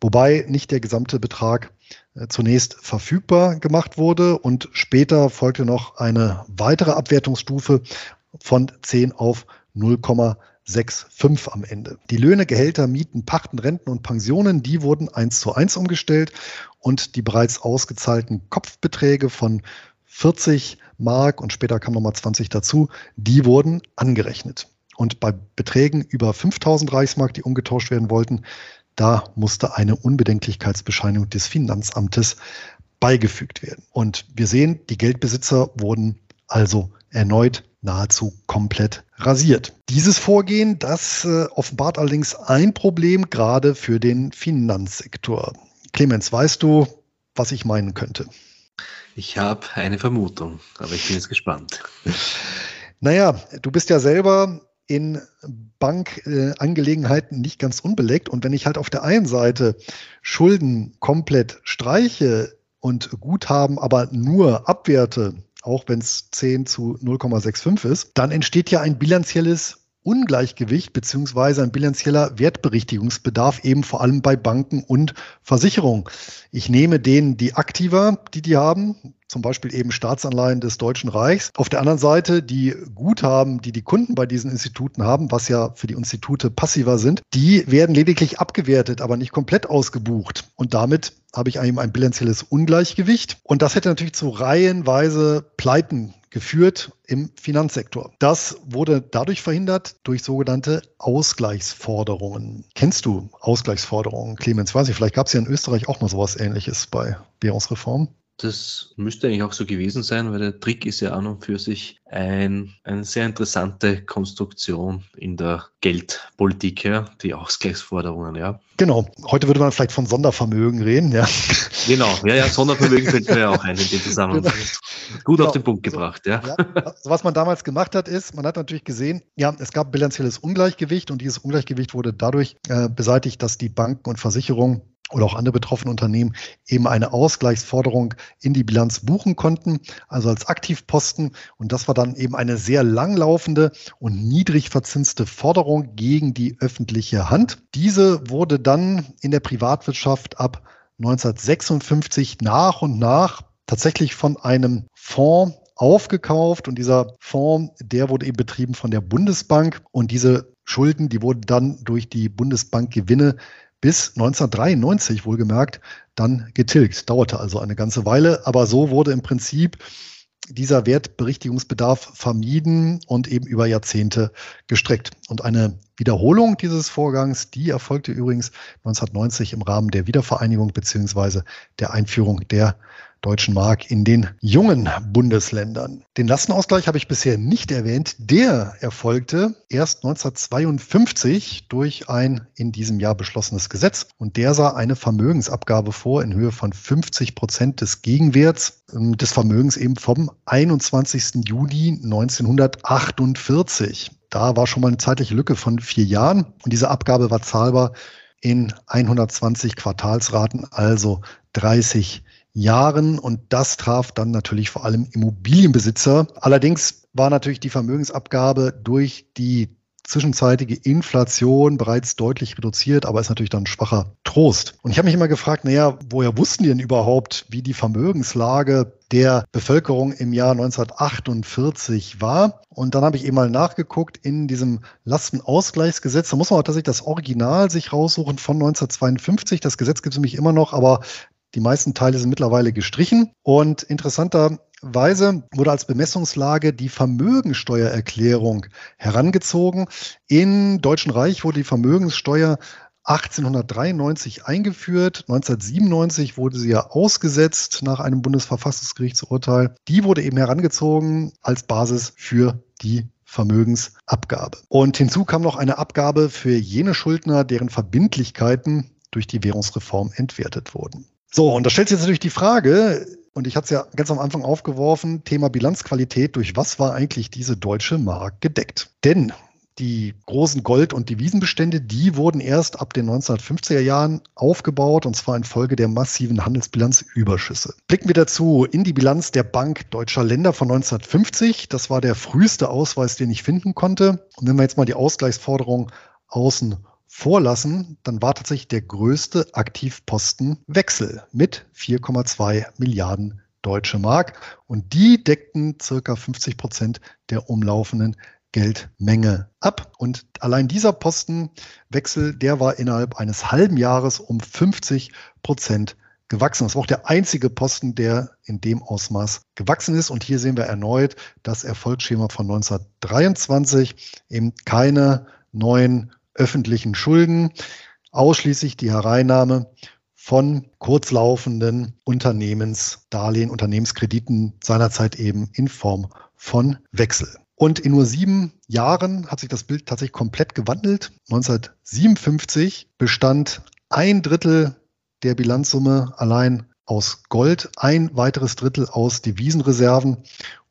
Wobei nicht der gesamte Betrag äh, zunächst verfügbar gemacht wurde und später folgte noch eine weitere Abwertungsstufe von 10 auf 0,65 am Ende. Die Löhne, Gehälter, Mieten, Pachten, Renten und Pensionen, die wurden eins zu eins umgestellt und die bereits ausgezahlten Kopfbeträge von 40 Mark und später kam nochmal 20 dazu, die wurden angerechnet. Und bei Beträgen über 5000 Reichsmark, die umgetauscht werden wollten, da musste eine Unbedenklichkeitsbescheinigung des Finanzamtes beigefügt werden. Und wir sehen, die Geldbesitzer wurden also erneut nahezu komplett rasiert. Dieses Vorgehen, das äh, offenbart allerdings ein Problem gerade für den Finanzsektor. Clemens, weißt du, was ich meinen könnte? Ich habe eine Vermutung, aber ich bin jetzt gespannt. Naja, du bist ja selber in Bankangelegenheiten äh, nicht ganz unbeleckt. Und wenn ich halt auf der einen Seite Schulden komplett streiche und Guthaben aber nur abwerte, auch wenn es 10 zu 0,65 ist, dann entsteht ja ein bilanzielles Ungleichgewicht beziehungsweise ein bilanzieller Wertberichtigungsbedarf eben vor allem bei Banken und Versicherungen. Ich nehme denen die Aktiva, die die haben, zum Beispiel eben Staatsanleihen des Deutschen Reichs. Auf der anderen Seite die Guthaben, die die Kunden bei diesen Instituten haben, was ja für die Institute passiver sind, die werden lediglich abgewertet, aber nicht komplett ausgebucht. Und damit habe ich eben ein bilanzielles Ungleichgewicht. Und das hätte natürlich zu reihenweise Pleiten geführt im Finanzsektor. Das wurde dadurch verhindert durch sogenannte Ausgleichsforderungen. Kennst du Ausgleichsforderungen, Clemens? Weiß ich, vielleicht gab es ja in Österreich auch mal sowas ähnliches bei Währungsreform. Das müsste eigentlich auch so gewesen sein, weil der Trick ist ja an und für sich ein, eine sehr interessante Konstruktion in der Geldpolitik, ja, die Ausgleichsforderungen, ja. Genau. Heute würde man vielleicht von Sondervermögen reden, ja. Genau, ja, ja, Sondervermögen fällt mir ja auch ein in dem Zusammenhang. Genau. Gut genau. auf den Punkt gebracht, ja. ja. Also was man damals gemacht hat, ist, man hat natürlich gesehen, ja, es gab bilanzielles Ungleichgewicht und dieses Ungleichgewicht wurde dadurch äh, beseitigt, dass die Banken und Versicherungen oder auch andere betroffene Unternehmen eben eine Ausgleichsforderung in die Bilanz buchen konnten, also als Aktivposten. Und das war dann eben eine sehr langlaufende und niedrig verzinste Forderung gegen die öffentliche Hand. Diese wurde dann in der Privatwirtschaft ab 1956 nach und nach tatsächlich von einem Fonds aufgekauft und dieser Fonds, der wurde eben betrieben von der Bundesbank und diese Schulden, die wurden dann durch die Bundesbankgewinne bis 1993 wohlgemerkt dann getilgt. Dauerte also eine ganze Weile, aber so wurde im Prinzip dieser Wertberichtigungsbedarf vermieden und eben über Jahrzehnte gestreckt. Und eine Wiederholung dieses Vorgangs, die erfolgte übrigens 1990 im Rahmen der Wiedervereinigung beziehungsweise der Einführung der deutschen Mark in den jungen Bundesländern. Den Lastenausgleich habe ich bisher nicht erwähnt. Der erfolgte erst 1952 durch ein in diesem Jahr beschlossenes Gesetz und der sah eine Vermögensabgabe vor in Höhe von 50 Prozent des Gegenwerts ähm, des Vermögens eben vom 21. Juni 1948. Da war schon mal eine zeitliche Lücke von vier Jahren und diese Abgabe war zahlbar in 120 Quartalsraten, also 30 Jahren und das traf dann natürlich vor allem Immobilienbesitzer. Allerdings war natürlich die Vermögensabgabe durch die zwischenzeitige Inflation bereits deutlich reduziert, aber ist natürlich dann schwacher Trost. Und ich habe mich immer gefragt, naja, woher wussten die denn überhaupt, wie die Vermögenslage der Bevölkerung im Jahr 1948 war? Und dann habe ich eben mal nachgeguckt in diesem Lastenausgleichsgesetz. Da muss man auch tatsächlich das Original sich raussuchen von 1952. Das Gesetz gibt es nämlich immer noch, aber die meisten Teile sind mittlerweile gestrichen und interessanterweise wurde als Bemessungslage die Vermögensteuererklärung herangezogen. Im Deutschen Reich wurde die Vermögenssteuer 1893 eingeführt. 1997 wurde sie ja ausgesetzt nach einem Bundesverfassungsgerichtsurteil. Die wurde eben herangezogen als Basis für die Vermögensabgabe. Und hinzu kam noch eine Abgabe für jene Schuldner, deren Verbindlichkeiten durch die Währungsreform entwertet wurden. So, und da stellt sich jetzt natürlich die Frage, und ich hatte es ja ganz am Anfang aufgeworfen, Thema Bilanzqualität, durch was war eigentlich diese deutsche Mark gedeckt? Denn die großen Gold- und Devisenbestände, die wurden erst ab den 1950er Jahren aufgebaut und zwar infolge der massiven Handelsbilanzüberschüsse. Blicken wir dazu in die Bilanz der Bank Deutscher Länder von 1950. Das war der früheste Ausweis, den ich finden konnte. Und wenn wir jetzt mal die Ausgleichsforderung außen vorlassen, dann war tatsächlich der größte Aktivposten Wechsel mit 4,2 Milliarden deutsche Mark. Und die deckten circa 50 Prozent der umlaufenden Geldmenge ab. Und allein dieser Postenwechsel, der war innerhalb eines halben Jahres um 50 Prozent gewachsen. Das war auch der einzige Posten, der in dem Ausmaß gewachsen ist. Und hier sehen wir erneut das Erfolgsschema von 1923, eben keine neuen öffentlichen Schulden, ausschließlich die Hereinnahme von kurzlaufenden Unternehmensdarlehen, Unternehmenskrediten seinerzeit eben in Form von Wechsel. Und in nur sieben Jahren hat sich das Bild tatsächlich komplett gewandelt. 1957 bestand ein Drittel der Bilanzsumme allein aus Gold, ein weiteres Drittel aus Devisenreserven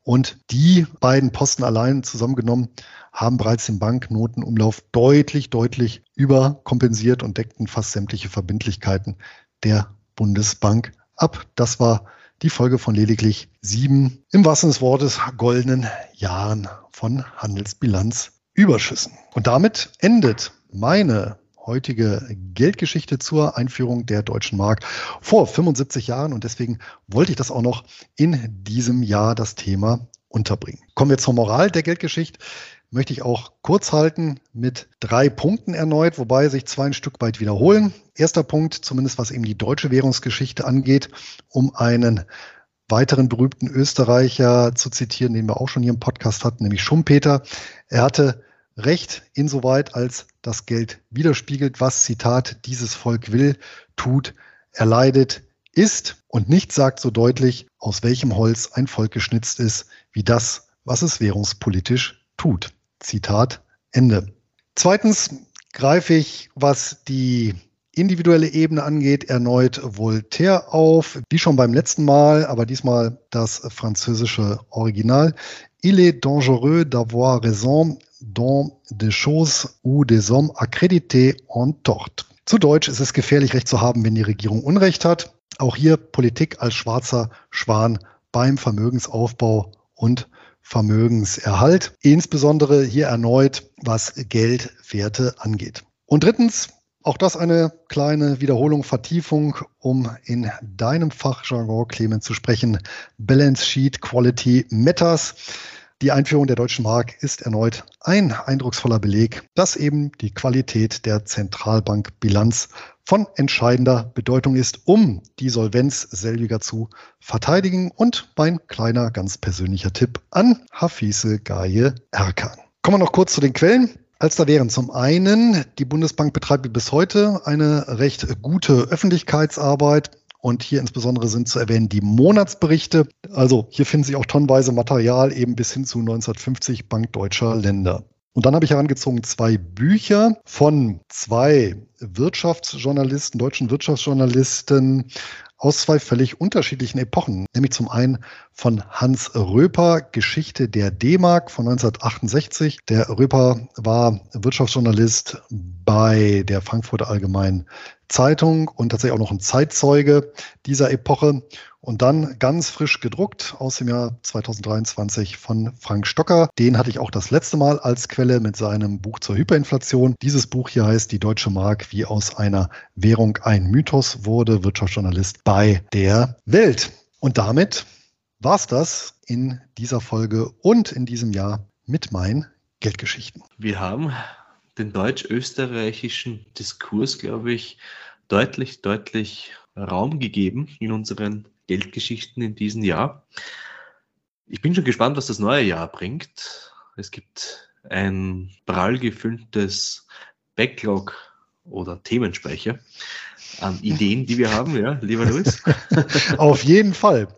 und die beiden Posten allein zusammengenommen haben bereits den Banknotenumlauf deutlich, deutlich überkompensiert und deckten fast sämtliche Verbindlichkeiten der Bundesbank ab. Das war die Folge von lediglich sieben, im wahrsten des Wortes, goldenen Jahren von Handelsbilanz Überschüssen. Und damit endet meine heutige Geldgeschichte zur Einführung der deutschen Mark vor 75 Jahren. Und deswegen wollte ich das auch noch in diesem Jahr das Thema unterbringen. Kommen wir zur Moral der Geldgeschichte. Möchte ich auch kurz halten mit drei Punkten erneut, wobei sich zwei ein Stück weit wiederholen. Erster Punkt, zumindest was eben die deutsche Währungsgeschichte angeht, um einen weiteren berühmten Österreicher zu zitieren, den wir auch schon hier im Podcast hatten, nämlich Schumpeter. Er hatte Recht insoweit, als das Geld widerspiegelt, was, Zitat, dieses Volk will, tut, erleidet, ist und nicht sagt so deutlich, aus welchem Holz ein Volk geschnitzt ist, wie das, was es währungspolitisch tut. Zitat Ende. Zweitens greife ich, was die individuelle Ebene angeht, erneut Voltaire auf, wie schon beim letzten Mal, aber diesmal das französische Original. Il est dangereux d'avoir raison dans des choses ou des hommes accrédités en tort. Zu Deutsch ist es gefährlich, Recht zu haben, wenn die Regierung Unrecht hat. Auch hier Politik als schwarzer Schwan beim Vermögensaufbau und Vermögenserhalt, insbesondere hier erneut, was Geldwerte angeht. Und drittens, auch das eine kleine Wiederholung, Vertiefung, um in deinem Fachjargon, Clemens, zu sprechen. Balance Sheet Quality Matters. Die Einführung der deutschen Mark ist erneut ein eindrucksvoller Beleg, dass eben die Qualität der Zentralbankbilanz von entscheidender Bedeutung ist, um die Solvenz selbiger zu verteidigen. Und mein kleiner, ganz persönlicher Tipp an Hafise Gaye Erkan. Kommen wir noch kurz zu den Quellen. Als da wären zum einen, die Bundesbank betreibt bis heute eine recht gute Öffentlichkeitsarbeit. Und hier insbesondere sind zu erwähnen die Monatsberichte. Also hier finden Sie auch tonnenweise Material eben bis hin zu 1950 Bank Deutscher Länder. Und dann habe ich herangezogen zwei Bücher von zwei Wirtschaftsjournalisten, deutschen Wirtschaftsjournalisten aus zwei völlig unterschiedlichen Epochen. Nämlich zum einen von Hans Röper, Geschichte der D-Mark von 1968. Der Röper war Wirtschaftsjournalist bei der Frankfurter Allgemeinen Zeitung und tatsächlich auch noch ein Zeitzeuge dieser Epoche. Und dann ganz frisch gedruckt aus dem Jahr 2023 von Frank Stocker. Den hatte ich auch das letzte Mal als Quelle mit seinem Buch zur Hyperinflation. Dieses Buch hier heißt Die Deutsche Mark, wie aus einer Währung ein Mythos wurde, Wirtschaftsjournalist bei der Welt. Und damit war's das in dieser Folge und in diesem Jahr mit meinen Geldgeschichten. Wir haben den deutsch-österreichischen Diskurs, glaube ich, deutlich, deutlich Raum gegeben in unseren Geldgeschichten in diesem Jahr. Ich bin schon gespannt, was das neue Jahr bringt. Es gibt ein prall gefülltes Backlog oder Themenspeicher an Ideen, die wir haben, ja, lieber Luis. Auf jeden Fall.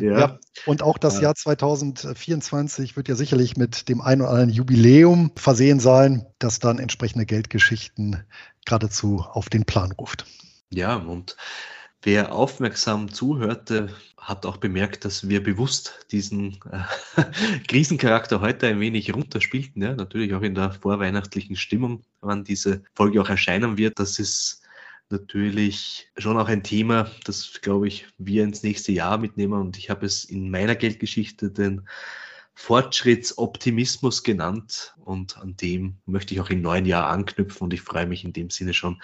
Ja. ja. Und auch das ja. Jahr 2024 wird ja sicherlich mit dem ein oder anderen Jubiläum versehen sein, das dann entsprechende Geldgeschichten geradezu auf den Plan ruft. Ja, und wer aufmerksam zuhörte, hat auch bemerkt, dass wir bewusst diesen äh, Krisencharakter heute ein wenig runterspielten. Ja? Natürlich auch in der vorweihnachtlichen Stimmung, wann diese Folge auch erscheinen wird. Das ist natürlich schon auch ein Thema, das, glaube ich, wir ins nächste Jahr mitnehmen. Und ich habe es in meiner Geldgeschichte den Fortschrittsoptimismus genannt. Und an dem möchte ich auch im neuen Jahr anknüpfen. Und ich freue mich in dem Sinne schon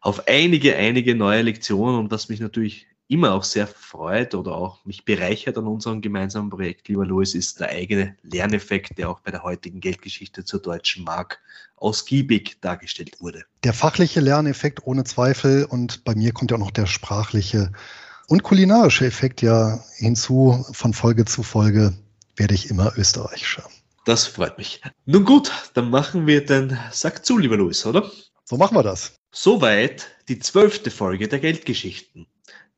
auf einige, einige neue Lektionen. Und was mich natürlich immer auch sehr freut oder auch mich bereichert an unserem gemeinsamen Projekt, lieber Louis, ist der eigene Lerneffekt, der auch bei der heutigen Geldgeschichte zur deutschen Mark ausgiebig dargestellt wurde. Der fachliche Lerneffekt ohne Zweifel. Und bei mir kommt ja auch noch der sprachliche und kulinarische Effekt ja hinzu von Folge zu Folge werde ich immer österreichischer. Das freut mich. Nun gut, dann machen wir den Sack zu, lieber Luis, oder? So machen wir das. Soweit die zwölfte Folge der Geldgeschichten.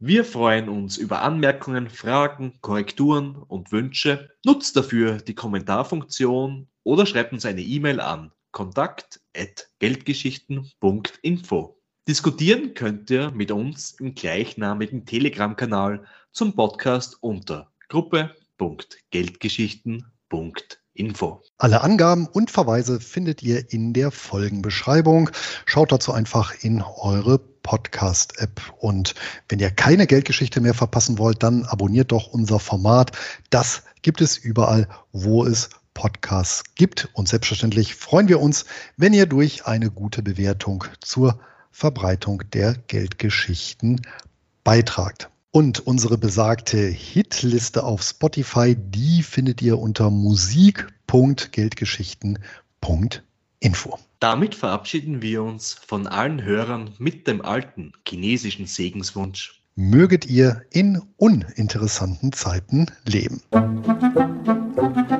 Wir freuen uns über Anmerkungen, Fragen, Korrekturen und Wünsche. Nutzt dafür die Kommentarfunktion oder schreibt uns eine E-Mail an kontakt.geldgeschichten.info. Diskutieren könnt ihr mit uns im gleichnamigen Telegram-Kanal zum Podcast unter Gruppe www.geldgeschichten.info. Alle Angaben und Verweise findet ihr in der Folgenbeschreibung. Schaut dazu einfach in eure Podcast-App. Und wenn ihr keine Geldgeschichte mehr verpassen wollt, dann abonniert doch unser Format. Das gibt es überall, wo es Podcasts gibt. Und selbstverständlich freuen wir uns, wenn ihr durch eine gute Bewertung zur Verbreitung der Geldgeschichten beitragt. Und unsere besagte Hitliste auf Spotify, die findet ihr unter musik.geldgeschichten.info. Damit verabschieden wir uns von allen Hörern mit dem alten chinesischen Segenswunsch. Möget ihr in uninteressanten Zeiten leben. Musik